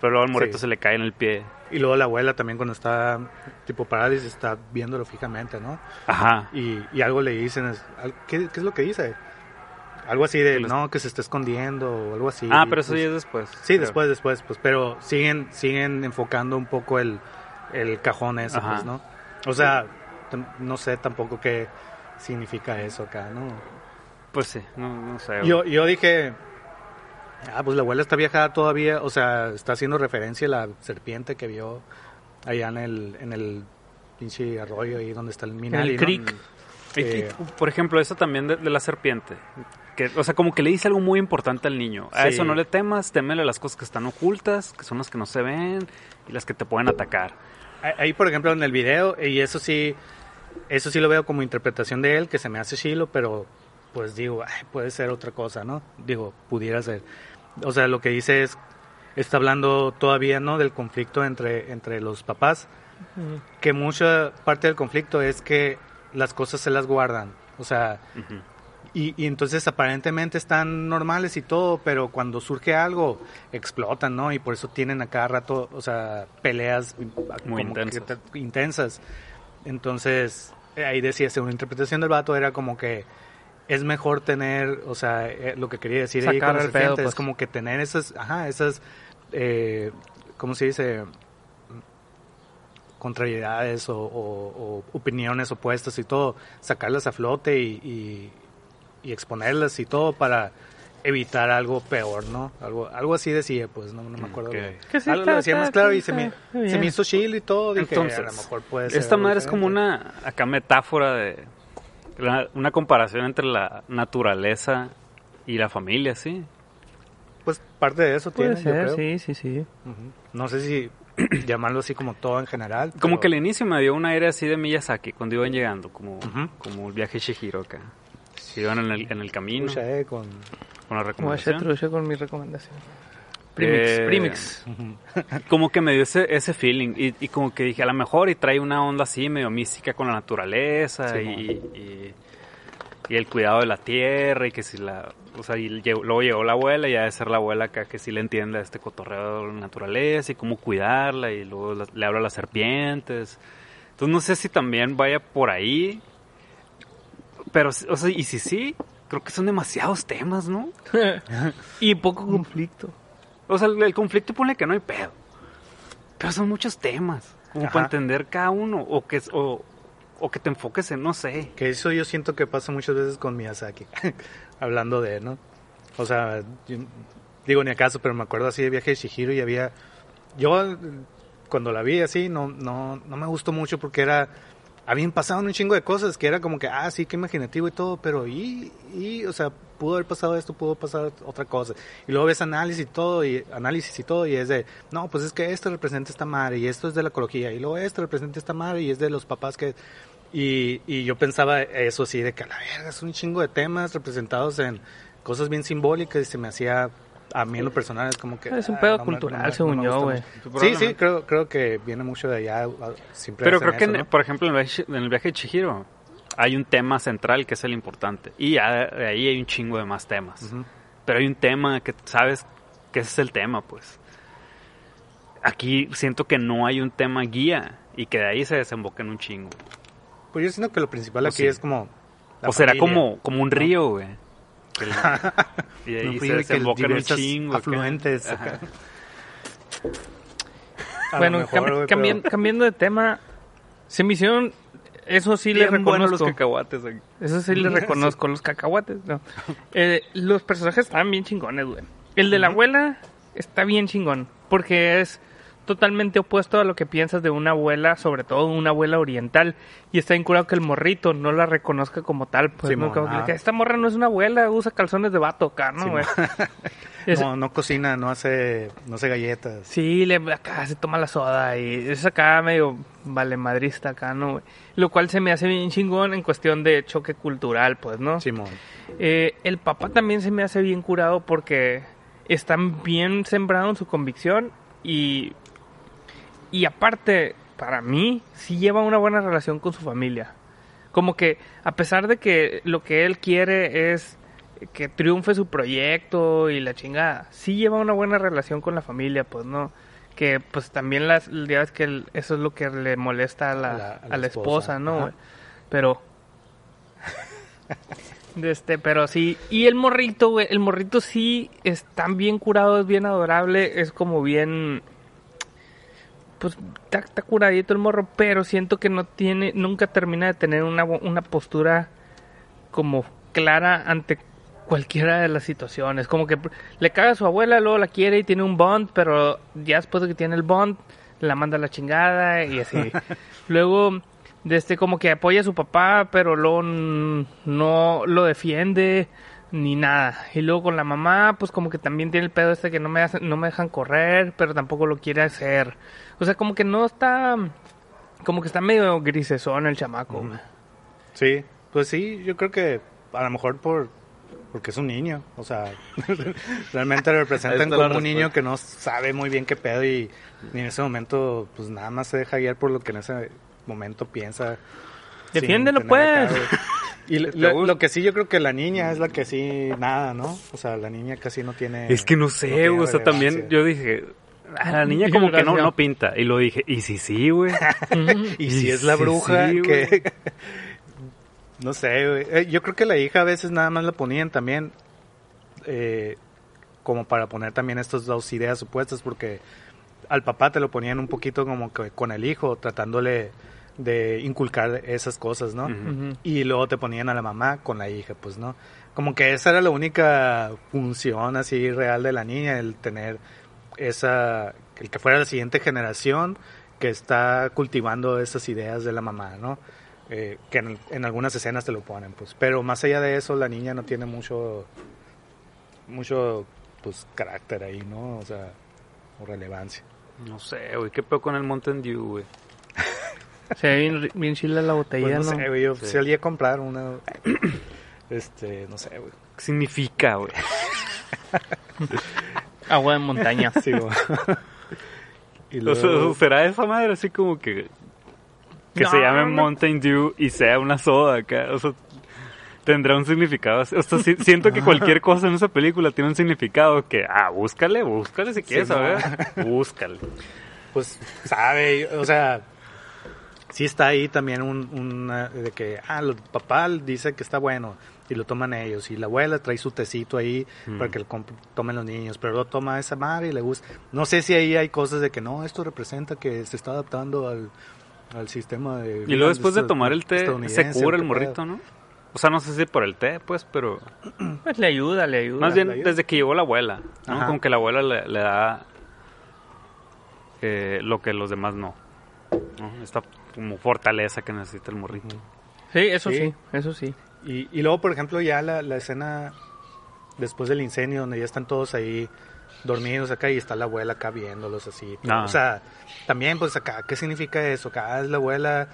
pero luego al morrito Sí. se le cae en el pie. Y luego la abuela también cuando está tipo parálisis está viéndolo fijamente, ¿no? Ajá. Y, y algo le dicen, ¿qué, qué es lo que dice? Algo así de, los- no, que se está escondiendo o algo así. Ah, pero eso pues, ya es después. Sí, creo. después, después, pues, pero siguen, siguen enfocando un poco el, el cajón ese, Ajá. pues, ¿no? O sea, no sé tampoco qué significa eso acá, ¿no? Pues sí, no, no sé. Yo, yo dije, ah, pues la abuela está vieja todavía, o sea, está haciendo referencia a la serpiente que vio allá en el, en el pinche arroyo ahí donde está el Minali, ¿no? creek. Eh, por ejemplo, eso también de, de la serpiente. Que, o sea, como que le dice algo muy importante al niño. A Sí. eso no le temas, temele las cosas que están ocultas, que son las que no se ven y las que te pueden atacar. Ahí, por ejemplo, en el video, y eso sí, eso sí lo veo como interpretación de él, que se me hace chilo, pero pues digo, ay, puede ser otra cosa, ¿no? Digo, pudiera ser. O sea, lo que dice es, está hablando todavía, ¿no? Del conflicto entre, entre los papás, que mucha parte del conflicto es que las cosas se las guardan, o sea. Y, y entonces aparentemente están normales y todo, pero cuando surge algo, explotan, ¿no? Y por eso tienen a cada rato, o sea, peleas Muy intensas. te- intensas. Entonces, eh, ahí decía, según la interpretación del vato, era como que es mejor tener, o sea, eh, lo que quería decir ahí con el pedo, serpiente, pues. es como que tener esas, ajá, esas, eh, ¿cómo se dice? contrariedades o, o- o opiniones opuestas y todo, sacarlas a flote y, y- y exponerlas y todo para evitar algo peor, ¿no? Algo, algo así decía, pues, no, no me acuerdo. Ok. bien. Que sí algo está- lo decía está- más claro y se me, se me hizo chill y todo. Dije, Entonces, a lo mejor puede ser esta madre es como una acá metáfora de la- una comparación entre la naturaleza y la familia, ¿sí? Pues parte de eso Puede tiene, yo ser, creo. sí, sí, sí. No sé si llamarlo así como todo en general. Como pero- que el inicio me dio un aire así de Miyazaki cuando iban llegando, como, como el viaje de Shihiro acá. Iban en el, en el camino Escucha, eh, con... con la Voy a recomendación. truche con mi recomendación. Primix, Eh, Primix. Como que me dio ese, ese feeling y, y como que dije, a lo mejor y trae una onda así medio mística con la naturaleza Sí, y, y, y el cuidado de la tierra y que si la... O sea, y luego llegó la abuela y ha de ser la abuela acá que sí le entiende a este cotorreo de la naturaleza y cómo cuidarla y luego la- le habla a las serpientes. Entonces no sé si también vaya por ahí, pero, o sea, y si sí, creo que son demasiados temas, ¿no? y poco conflicto. O sea, el, el conflicto pone que no hay pedo. Pero son muchos temas. Como Ajá. para entender cada uno. O que, o, o que te enfoques en, no sé. Que eso yo siento que pasa muchas veces con Miyazaki, hablando de, ¿no? O sea, yo- digo ni acaso, pero me acuerdo así de viaje de Shihiro y había... Yo cuando la vi así no, no, no me gustó mucho porque era... Habían pasado un chingo de cosas que era como que, ah, sí, qué imaginativo y todo, pero y, y, o sea, pudo haber pasado esto, pudo pasar otra cosa. Y luego ves análisis y todo, y análisis y todo, y es de, no, pues es que esto representa esta madre, y esto es de la ecología, y luego esto representa esta madre, y es de los papás que... Y, y yo pensaba eso así, de que a la verga, es un chingo de temas representados en cosas bien simbólicas, y se me hacía, a mí en lo personal, es como que... Es un ah, pedo me- cultural, no según no yo, güey. Sí, sí, creo, creo que viene mucho de allá, siempre Pero creo que, eso, en- ¿no? por ejemplo, en el, viaje, en el viaje de Chihiro hay un tema central que es el importante. Y de ahí hay un chingo de más temas. Pero hay un tema que sabes que ese es el tema, pues. Aquí siento que no hay un tema guía y que de ahí se desemboca en un chingo. Pues yo siento que lo principal O aquí sí. es como... la o será como, como un río, güey. El- y ahí Un se río y que desemboca en un diversas chingo. afluentes acá. Bueno, mejor, cambi- güey, cambian- pero- cambiando de tema, se me hicieron... Eso sí le los reconozco. cacahuates. güey. Eso sí le reconozco, los cacahuates. No. Eh, los personajes estaban bien chingones, güey. El de la abuela está bien chingón, porque es totalmente opuesto a lo que piensas de una abuela, sobre todo una abuela oriental. Y está incurado que el morrito no la reconozca como tal. Pues, Simón, ¿no? Como que, ajá. que esta morra no es una abuela, usa calzones de vato acá, ¿no, güey? No, no cocina, no hace, no hace galletas. Sí, le, acá se toma la soda y es acá medio vale madrista acá, ¿no? güey? Lo cual se me hace bien chingón en cuestión de choque cultural, pues, ¿no? Simón. Eh, el papá también se me hace bien curado porque están bien sembrado en su convicción y, y aparte, para mí, sí lleva una buena relación con su familia. Como que a pesar de que lo que él quiere es que triunfe su proyecto y la chingada, sí lleva una buena relación con la familia, pues no. Que pues también las, ya ves que el- eso es lo que le molesta a la, A la- a la esposa, ¿no? ajá. Pero de este, pero sí. Y el morrito, güey. El morrito sí es tan bien curado, es bien adorable. Es como bien. Pues está, curadito el morro, pero siento que no tiene. Nunca termina de tener una, una postura como clara ante cualquiera de las situaciones. Como que le caga a su abuela, luego la quiere y tiene un bond, pero ya después de que tiene el bond, la manda a la chingada y así. luego, este, como que apoya a su papá, pero luego no lo defiende ni nada. Y luego con la mamá, pues como que también tiene el pedo este que no me, hacen- no me dejan correr, pero tampoco lo quiere hacer. O sea, como que no está... Como que está medio grisesón el chamaco. Sí, pues sí, yo creo que a lo mejor por porque es un niño, o sea, realmente lo representan como un niño que no sabe muy bien qué pedo y, y en ese momento pues nada más se deja guiar por lo que en ese momento piensa. Defiéndelo, pues. Y ¿Te lo, que sí, yo creo que la niña es la que sí, nada, ¿no? O sea, la niña casi no tiene... Es que no sé, o sea, también yo dije, a la niña como que no, no pinta. Y lo dije, y sí, sí, güey. Y si es la bruja sí, que... no sé, güey. Eh, Yo creo que la hija a veces nada más la ponían también eh, como para poner también estas dos ideas opuestas porque al papá te lo ponían un poquito como que con el hijo, tratándole de inculcar esas cosas, ¿no? Y luego te ponían a la mamá con la hija, pues, ¿no? Como que esa era la única función así real de la niña, el tener esa, el que fuera la siguiente generación que está cultivando esas ideas de la mamá, ¿no? Eh, que en, en algunas escenas te lo ponen, pues. Pero más allá de eso, la niña no tiene mucho, mucho, pues, carácter ahí, ¿no? O sea, o relevancia. No sé, güey, qué peor con el Mountain Dew, güey. Se ve bien, bien chila la botella, Pues no ¿no? sé, güey, yo Sí. salí a comprar una, este, no sé, güey. ¿Qué significa, güey? Agua de montaña. Sí, y luego- ¿será esa madre así como que... Que No, se llame no. Mountain Dew y sea una soda acá? O sea, tendrá un significado. así. O sea, si- siento que cualquier cosa en esa película tiene un significado que... Ah, búscale, búscale si quieres Sí, no. saber. Búscale. pues sabe, o sea, sí está ahí también un, de que, ah, el papá dice que está bueno y lo toman ellos y la abuela trae su tecito ahí Mm. para que lo tomen los niños, pero lo toma esa madre y le gusta. No sé si ahí hay cosas de que no, esto representa que se está adaptando al, al sistema de... Y luego después de tomar el té, se cura el morrito. ¿no? O sea, no sé si por el té, pues, pero... Pues le ayuda, le ayuda. Más bien ayuda. desde que llegó la abuela, ¿no? Ajá. Como que la abuela le, le da eh, lo que los demás no. ¿no? Esta como fortaleza que necesita el morrito. Sí, eso Sí. sí, eso sí. Y, y luego, por ejemplo, ya la, la escena después del incendio, donde ya están todos ahí dormidos acá y está la abuela acá viéndolos así. Pero, Ah. O sea, también, pues acá, ¿qué significa eso? Acá es la abuela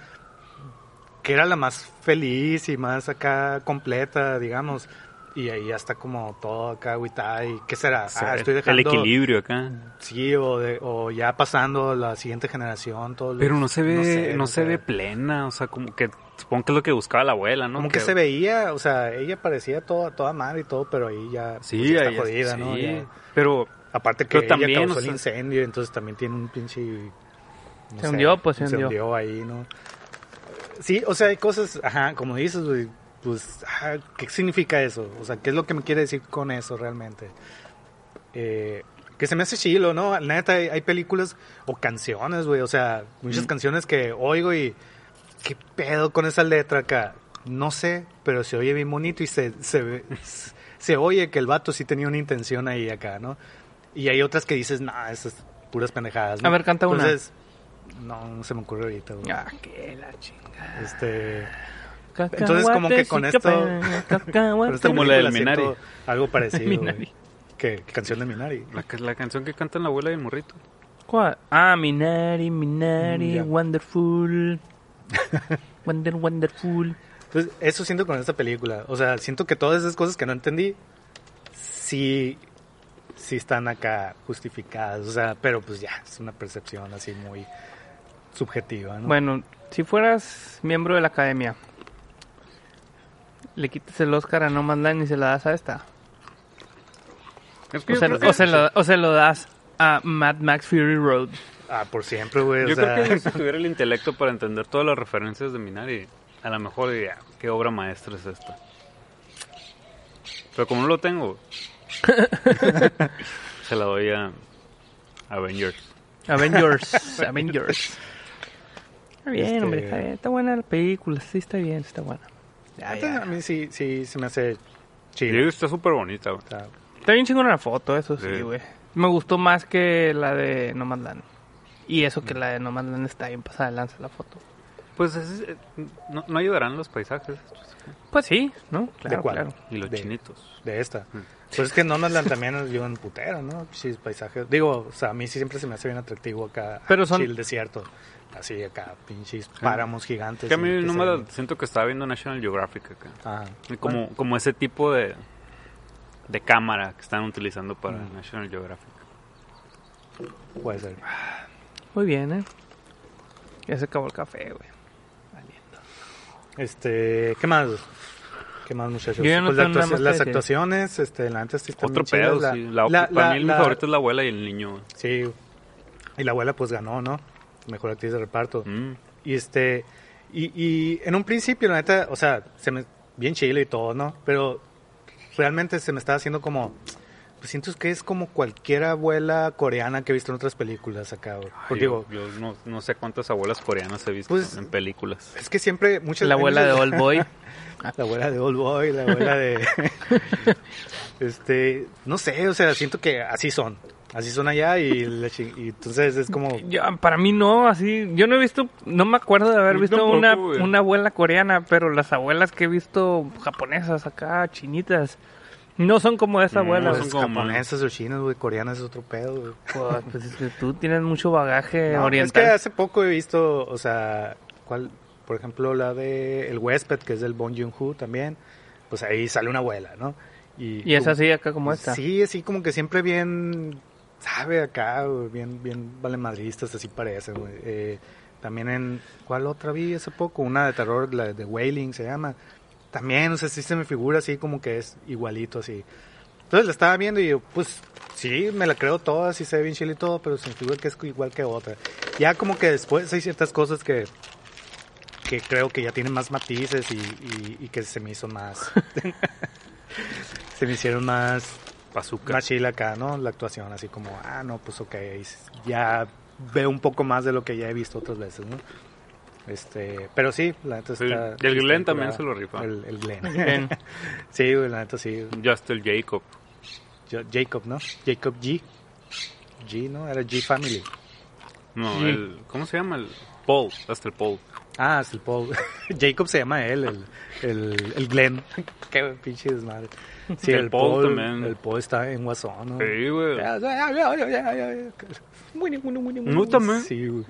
que era la más feliz y más acá completa, digamos. Y ahí ya está como todo acá agüitada. ¿Y qué será? O sea, ah, estoy el dejando... equilibrio acá. Sí, o, de- o ya pasando a la siguiente generación. Todos Pero los- no se ve, no, sé, se sea, ve plena, o sea, como que supongo que es lo que buscaba la abuela, ¿no? Como que se veía, o sea, ella parecía toda, toda madre y todo, pero ahí ya, pues, Sí, ya está ahí- jodida, ¿no? sí. Ya. Pero Aparte que Pero también, causó o el incendio, entonces también tiene un pinche... no Se hundió, pues, se hundió. hundió ahí, ¿no? Sí, o sea, hay cosas, ajá, como dices, güey, pues, ¿qué significa eso? O sea, ¿qué es lo que me quiere decir con eso realmente? Eh, que se me hace chilo, ¿no? La Neta, hay, hay películas o canciones, güey, o sea, muchas canciones que oigo y... ¿Qué pedo con esa letra acá? No sé, pero se oye bien bonito y se, se, ve- se oye que el vato sí tenía una intención ahí acá, ¿no? Y hay otras que dices, nah, esas puras pendejadas. ¿no? A ver, canta una. Entonces, no, no se me ocurre ahorita. güey. Ah, que la chingada. Este, Entonces, como que con esto- con esta Como la del Minari. Algo parecido. Minari. ¿Qué, qué canción de Minari? la, ca- la canción que cantan la abuela y el morrito. ¿Cuál? Ah, Minari, Minari, Mm, ya. Wonderful. Wonder, Wonderful. Entonces, eso siento con esta película. O sea, siento que todas esas cosas que no entendí, sí, sí están acá justificadas. O sea, pero pues ya, es una percepción así muy subjetiva, ¿no? Bueno, si fueras miembro de la academia, le quitas el Oscar a No Man's Land y se la das a esta. Es que O se, o se lo, o se lo das a Mad Max Fury Road. Ah, por siempre, güey. O Yo sea, creo que si tuviera el intelecto para entender todas las referencias de Minari, a lo mejor diría, qué obra maestra es esta. Pero como no lo tengo, se la doy a Avengers. Avengers, Avengers. Está bien, Este- hombre, está bien. Está buena la película, sí está bien, está buena. Ya, Entonces, ya. a mí sí, sí se me hace Sí, chido. está súper bonita. güey. Sea, Está bien chingona la foto, eso sí, Sí. güey. Me gustó más que la de No Man's Land. Y eso que la de No Man's Land está bien pasada de lanza la foto. Pues es- eh, no, no ayudarán los paisajes Pues sí, ¿no? Claro, cuál? claro. y los De- chinitos. de esta. Mm. Pues es que no nos la también nos un putero, ¿no? Sí, paisajes. Digo, o sea, a mí sí siempre se me hace bien atractivo acá. Pero son- el desierto. Así acá, pinches páramos gigantes. Que a mí no me siento que estaba viendo National Geographic acá. Ajá. Y Como, Bueno, como ese tipo de, de cámara que están utilizando para Mm. National Geographic. puede ser. Muy bien, ¿eh? Ya se acabó el café, güey. Este, ¿qué más? ¿Qué más, muchachos? Yo ya no Pues la tengo nada que las decir. actuaciones, este, la neta sí están Otro chidas. pedo, La- sí. La, la- para la- mí mi la- favorito es la abuela y el niño. Sí, y la abuela pues ganó, ¿no? Mejor actriz de reparto. Mm. Y este, y, y en un principio, la neta, o sea, se me, bien chile y todo, ¿no? Pero realmente se me estaba haciendo como, pues siento que es como cualquier abuela coreana que he visto en otras películas acá. Ay, Porque digo, yo yo no, no sé cuántas abuelas coreanas he visto Pues- en películas. es que siempre muchas La abuela de Old Boy. La abuela de Old Boy, la abuela de... este, no sé, o sea, siento que así son. Así son allá y, la y entonces es como... Ya, para mí no, así. Yo no he visto, no me acuerdo de haber Yo visto tampoco, una, güey. una abuela coreana, pero las abuelas que he visto japonesas acá, chinitas, no son como esa No, abuela. son Pues, como japonesas o chinas, güey, coreanas es otro pedo, güey. Pues, pues, es que tú tienes mucho bagaje No, es oriental. que hace poco he visto, o sea, ¿cuál? por ejemplo, la de El Huésped, que es del Bon Joon-ho también, pues ahí sale una abuela, ¿no? Y es como- así acá como esta. Sí, así como que siempre bien, sabe acá, güey, bien, bien valemadristas, así parecen, güey. Eh, también en, ¿cuál otra vi hace poco? Una de terror, la de Wailing se llama. También, o sea, sí se me figura así como que es igualito, así. Entonces la estaba viendo y yo, pues, sí, me la creo toda, sí se ve bien chile y todo, pero se me figura que es igual que otra. Ya como que después hay ciertas cosas que, que creo que ya tienen más matices y, y, y que se me hizo más... se me hicieron más Bazooka. más chila acá, ¿no? La actuación, así como, ah, no, pues ok, ya veo un poco más de lo que ya he visto otras veces, ¿no? Este, pero sí, la neta Sí, está... y el está Glenn también se lo rifa. El, el Glenn. Bien. sí, güey, la neta sí. Just el Jacob. Yo- Jacob, ¿no? Jacob G. G, ¿no? Era G Family. No, Sí. el, ¿cómo se llama? El Paul. Hasta el Paul. Ah, es el Paul. Jacob se llama él, el, el, el Glenn. Qué pinche desmadre. Sí, El el, Paul Paul, también. El Paul está en Guasón, ¿no? Sí, güey. ¿No también? Sí, güey.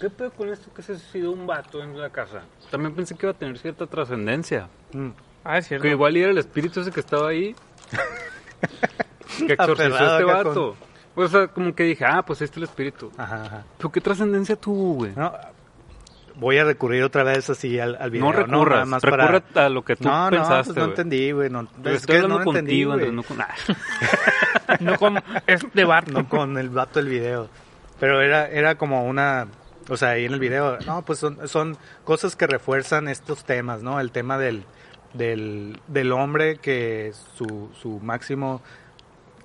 ¿Qué pedo con esto que se suicidó un vato en la casa? También pensé que iba a tener cierta trascendencia. Mm. Ah, es cierto. Que igual era el espíritu ese que estaba ahí. que exorcizó a este vato. O sea, como que dije, ah, pues este es el espíritu. Ajá, ajá. Pero qué trascendencia tuvo, güey. No, voy a recurrir otra vez así al, al video. No recurras, Nada más recurre para- a lo que tú no, pensaste, no, pues no entendí, güey. No, es estoy que hablando no entendí, contigo, güey. Andrés, no con... No con este vato. No con el vato del video. Pero era, era como una... O sea, ahí en el video, no, pues son, son cosas que refuerzan estos temas, ¿no? El tema del, del, del hombre que su, su máximo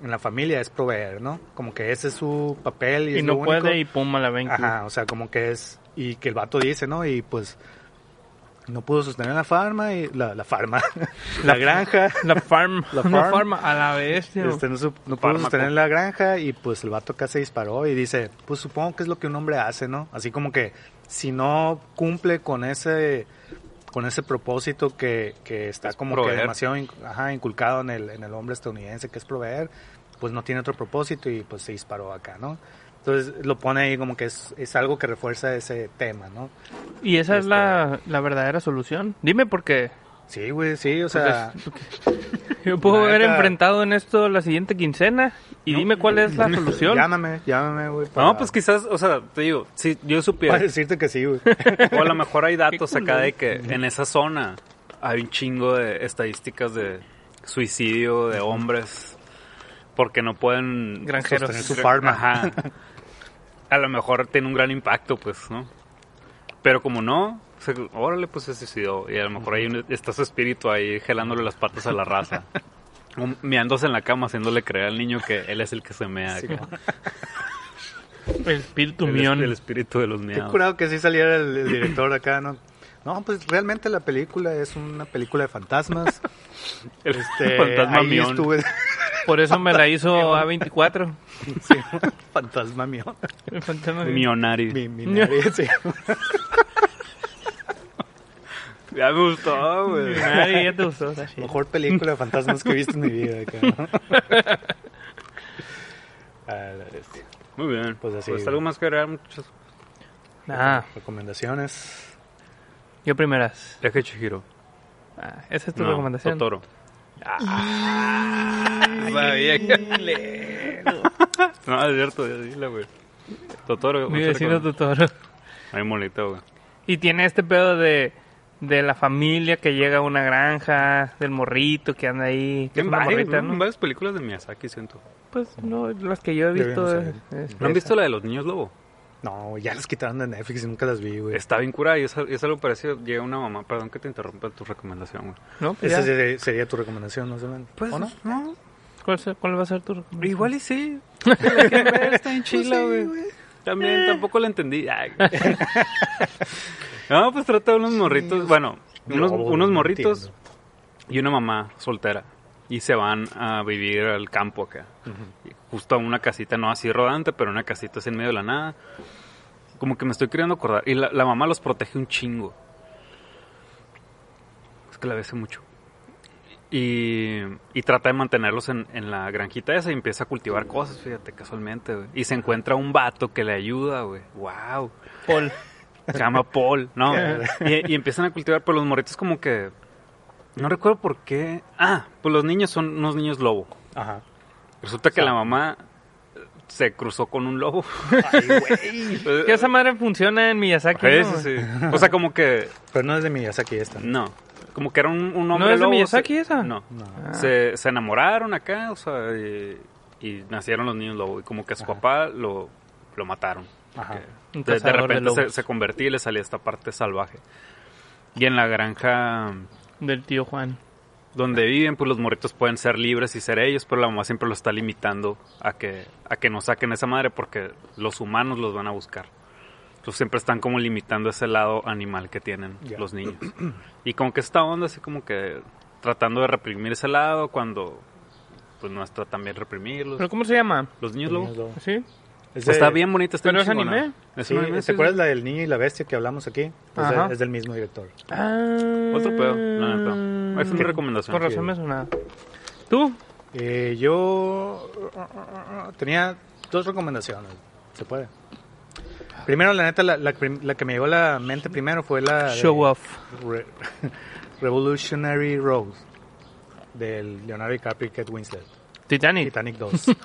en la familia es proveer, ¿no? Como que ese es su papel y, Y es no lo único. puede y pum a la 20. Ajá, o sea, como que es... Y que el vato dice, ¿no? Y pues no pudo sostener la farma y la, la farma, la granja. La farm. La farm. farma a la bestia. Este, no, su- no pudo sostener la granja y pues el vato acá se disparó y dice, pues supongo que es lo que un hombre hace, ¿no? Así como que si no cumple con ese con ese propósito que, que está Es como proveer. que demasiado ajá, inculcado en el, en el hombre estadounidense que es proveer, pues no tiene otro propósito y pues se disparó acá, ¿no? Entonces lo pone ahí como que es, es algo que refuerza ese tema, ¿no? Y esa es Este- la, la verdadera solución. Dime porque Sí, güey, sí, o sea... yo puedo La haber neta- enfrentado en esto la siguiente quincena y dime cuál es la solución. Llámame, llámame, güey. para- No, pues quizás, o sea, te digo, si yo supiera, Para decirte que sí, güey. o a lo mejor hay datos acá de que en esa zona hay un chingo de estadísticas de suicidio de hombres porque no pueden Granjeros. Sostener su farma. Ajá. A lo mejor tiene un gran impacto, pues, ¿no? Pero como no, se- órale, pues se suicidó. Y a lo mejor ahí un- está su espíritu ahí gelándole las patas a la raza. O meándose en la cama, haciéndole creer al niño que él es el que se mea. Sí, que- como- El espíritu el, mión. el espíritu de los Qué meados. curado que sí saliera el, el director acá, ¿no? No, pues realmente la película es una película de fantasmas. El Este, fantasma ahí mión. estuve. Por eso me la hizo A24. Sí, fantasma mión. El fantasma mión. Mionari. Mi, mi nariz, sí. Ya me gustó, güey. Ya te gustó. Mejor película de fantasmas que he visto en mi vida acá, ¿no? Ah, la bestia. Muy bien. Pues Pues, así, algo más que agregar, muchachos. Ah, Recomendaciones. yo primeras. Viaje Chihiro. Ah, esa es tu No, recomendación. Totoro. Sabía que- No, es cierto, ya dile, güey. Totoro. Mi vecino Totoro. Ay, molito, güey. Y tiene este pedo de, de la familia que llega a una granja, del morrito que anda ahí. Que es En varias, morrita, ¿no? En varias películas de Miyazaki siento. Pues no, las que yo he visto. Es- es ¿No han esa. visto la de los niños lobo? No, ya las quitaron de Netflix y nunca las vi, güey. Está bien curada y es, es algo parecido. Llega una mamá, perdón que te interrumpa tu recomendación, güey. ¿No? Pues Esa sería, sería tu recomendación, más o menos. Pues, ¿O no? no, ¿Cuál, va a ser tu recomendación? Igual y sí. Está en chila, güey. También tampoco la entendí. Ay. no, pues trata de unos morritos, bueno, unos, No, unos no morritos entiendo. y una mamá soltera. Y se van a vivir al campo acá. Y Justo a una casita, no así rodante, pero una casita así en medio de la nada. Como que me estoy queriendo acordar. Y la, la mamá los protege un chingo. Es que la besa mucho. Y, y trata de mantenerlos en, en la granjita esa y empieza a cultivar cosas, fíjate, casualmente, güey. Y se encuentra un vato que le ayuda, güey. ¡Wow! Paul. Se llama Paul, ¿no? y, y empiezan a cultivar, pero los morritos como que... No recuerdo por qué... Ah, pues los niños son unos niños lobo. Ajá. Resulta que la mamá se cruzó con un lobo. Que esa madre funciona en Miyazaki, ¿no? sí, sí. O sea, como que... Pero no es de Miyazaki esta. No. Como que era un, un ¿No hombre es de Miyazaki se- esa? No. No. Se, se enamoraron acá, o sea, y, y nacieron los niños lobo. Y como que a su Ajá. papá lo, lo mataron. Ajá. De, de repente se, se convertía y le salía esta parte salvaje. Y en la granja Del tío Juan. Donde viven, pues los morritos pueden ser libres y ser ellos, pero la mamá siempre lo está limitando a que, a que no saquen esa madre porque los humanos los van a buscar. Entonces siempre están como limitando ese lado animal que tienen los niños. Y como que esta onda así como que tratando de reprimir ese lado cuando pues no está también reprimirlos. ¿Pero cómo se llama? Los niños Los lobo. niños lobo. ¿Sí? Es de- Está bien bonita, está ¿Pero bien es chingona. anime? Es Sí, un anime, ¿te sí, acuerdas sí. la del niño y la bestia que hablamos aquí? Es, de- es del mismo director. Ah, Otro pedo, la neta. Fue mi recomendación. Con razón me sonaba. ¿Tú? Eh, yo tenía dos recomendaciones. ¿Se puede? Primero, la neta, la, la la que me llegó a la mente primero fue la de Show off. Re- Revolutionary Road del Leonardo DiCaprio y Kate Winslet. Titanic. Titanic 2.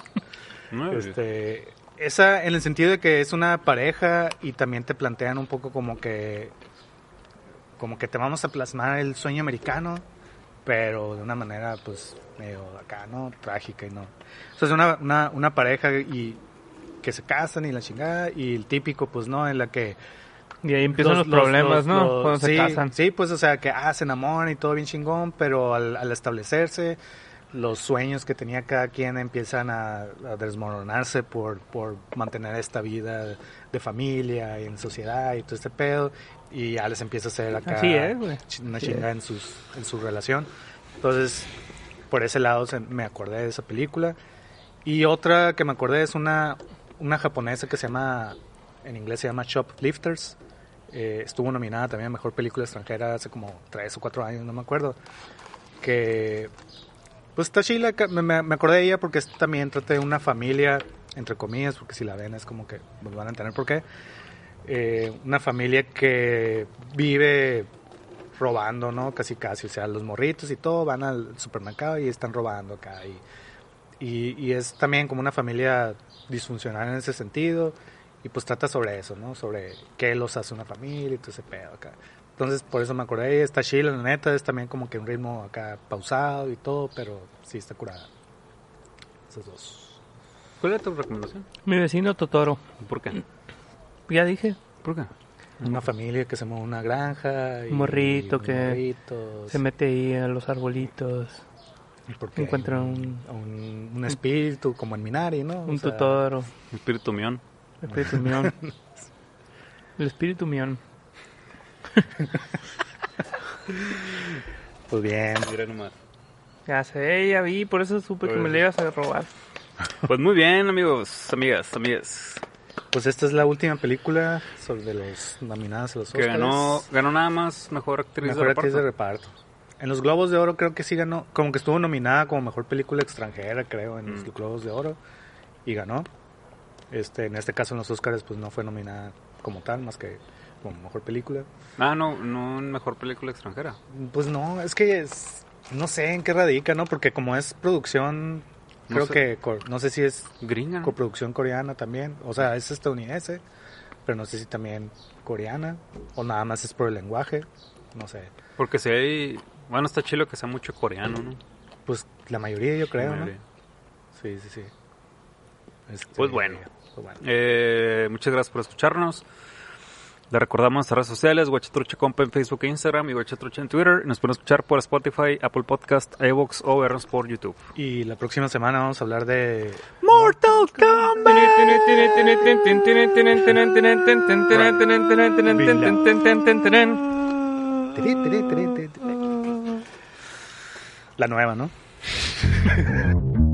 No, Este, esa en el sentido de que es una pareja y también te plantean un poco como que como que te vamos a plasmar el sueño americano, pero de una manera pues medio acá, ¿no? Trágica y no. O sea, es una, una, una pareja y que se casan y la chingada y el típico pues no en la que Y ahí empiezan los, problemas, los- ¿no? los- Cuando sí, se casan. Sí, pues o sea que ah, se enamoran y todo bien chingón, pero al, al establecerse los sueños que tenía cada quien empiezan a, a desmoronarse por, por mantener esta vida de familia y en sociedad y todo este pedo y ya les empieza a hacer acá Así es, una Así chingada en, sus, en su relación. Entonces, por ese lado se- me acordé de esa película. Y otra que me acordé es una, una japonesa que se llama, en inglés se llama Shoplifters. Eh, estuvo nominada también a Mejor Película Extranjera hace como tres o cuatro años, no me acuerdo. Que, pues está me, acordé de ella porque también trata de una familia, entre comillas, porque si la ven es como que pues, van a entender por qué. Eh, una familia que vive robando, ¿no? Casi casi, o sea, los morritos y todo van al supermercado y están robando acá. Y, y, y es también como una familia disfuncional en ese sentido. Y pues trata sobre eso, ¿no? Sobre qué los hace una familia y todo ese pedo acá. Entonces, por eso me acordé, está chila, la neta, es también como que un ritmo acá pausado y todo, pero sí está curada. Esos dos. ¿Cuál era tu recomendación? Mi vecino Totoro. ¿Por qué? Ya dije. ¿Por qué? Una familia que se mueve a una granja. Y Un morrito que morritos, Se mete ahí a los arbolitos. porque encuentra un- un, un espíritu como en Minari, ¿no? O Un sea, Totoro. Espíritu mión. Espíritu mión. El espíritu mión. Pues bien. Mira nomás. Ya sé, ya vi, por eso supe que me le ibas a robar. Pues muy bien, amigos, amigas, amigas. Pues esta es la última película sobre los nominados a los Que Oscars. ganó, ganó nada más mejor actriz Mejor de actriz reparto. de reparto. En los Globos de Oro creo que sí ganó, como que estuvo nominada como mejor película extranjera, creo, en los Mm. Globos de Oro y ganó. Este, en este caso en los Oscars pues no fue nominada como tal, más que como mejor película. Ah, no, no mejor película extranjera. Pues no, es que es- no sé en qué radica, ¿no? Porque como es producción, No creo sé. que co- no sé si es Gringa. coproducción coreana también, o sea, es estadounidense, pero no sé si también coreana o nada más es por el lenguaje. no sé. Porque si hay... Bueno, está chilo que sea mucho coreano, ¿no? Pues la mayoría yo creo, La ¿no? mayoría. Sí, sí, sí. Este, Pues bueno. pues bueno. Eh, muchas gracias por escucharnos. Le recordamos nuestras redes sociales, Guachatrucha Compa en Facebook e Instagram y Guachatrucha en Twitter. Nos pueden escuchar por Spotify, Apple Podcast, iVoox o vernos por YouTube. Y la próxima semana vamos a hablar de Mortal Kombat. la nueva, ¿no?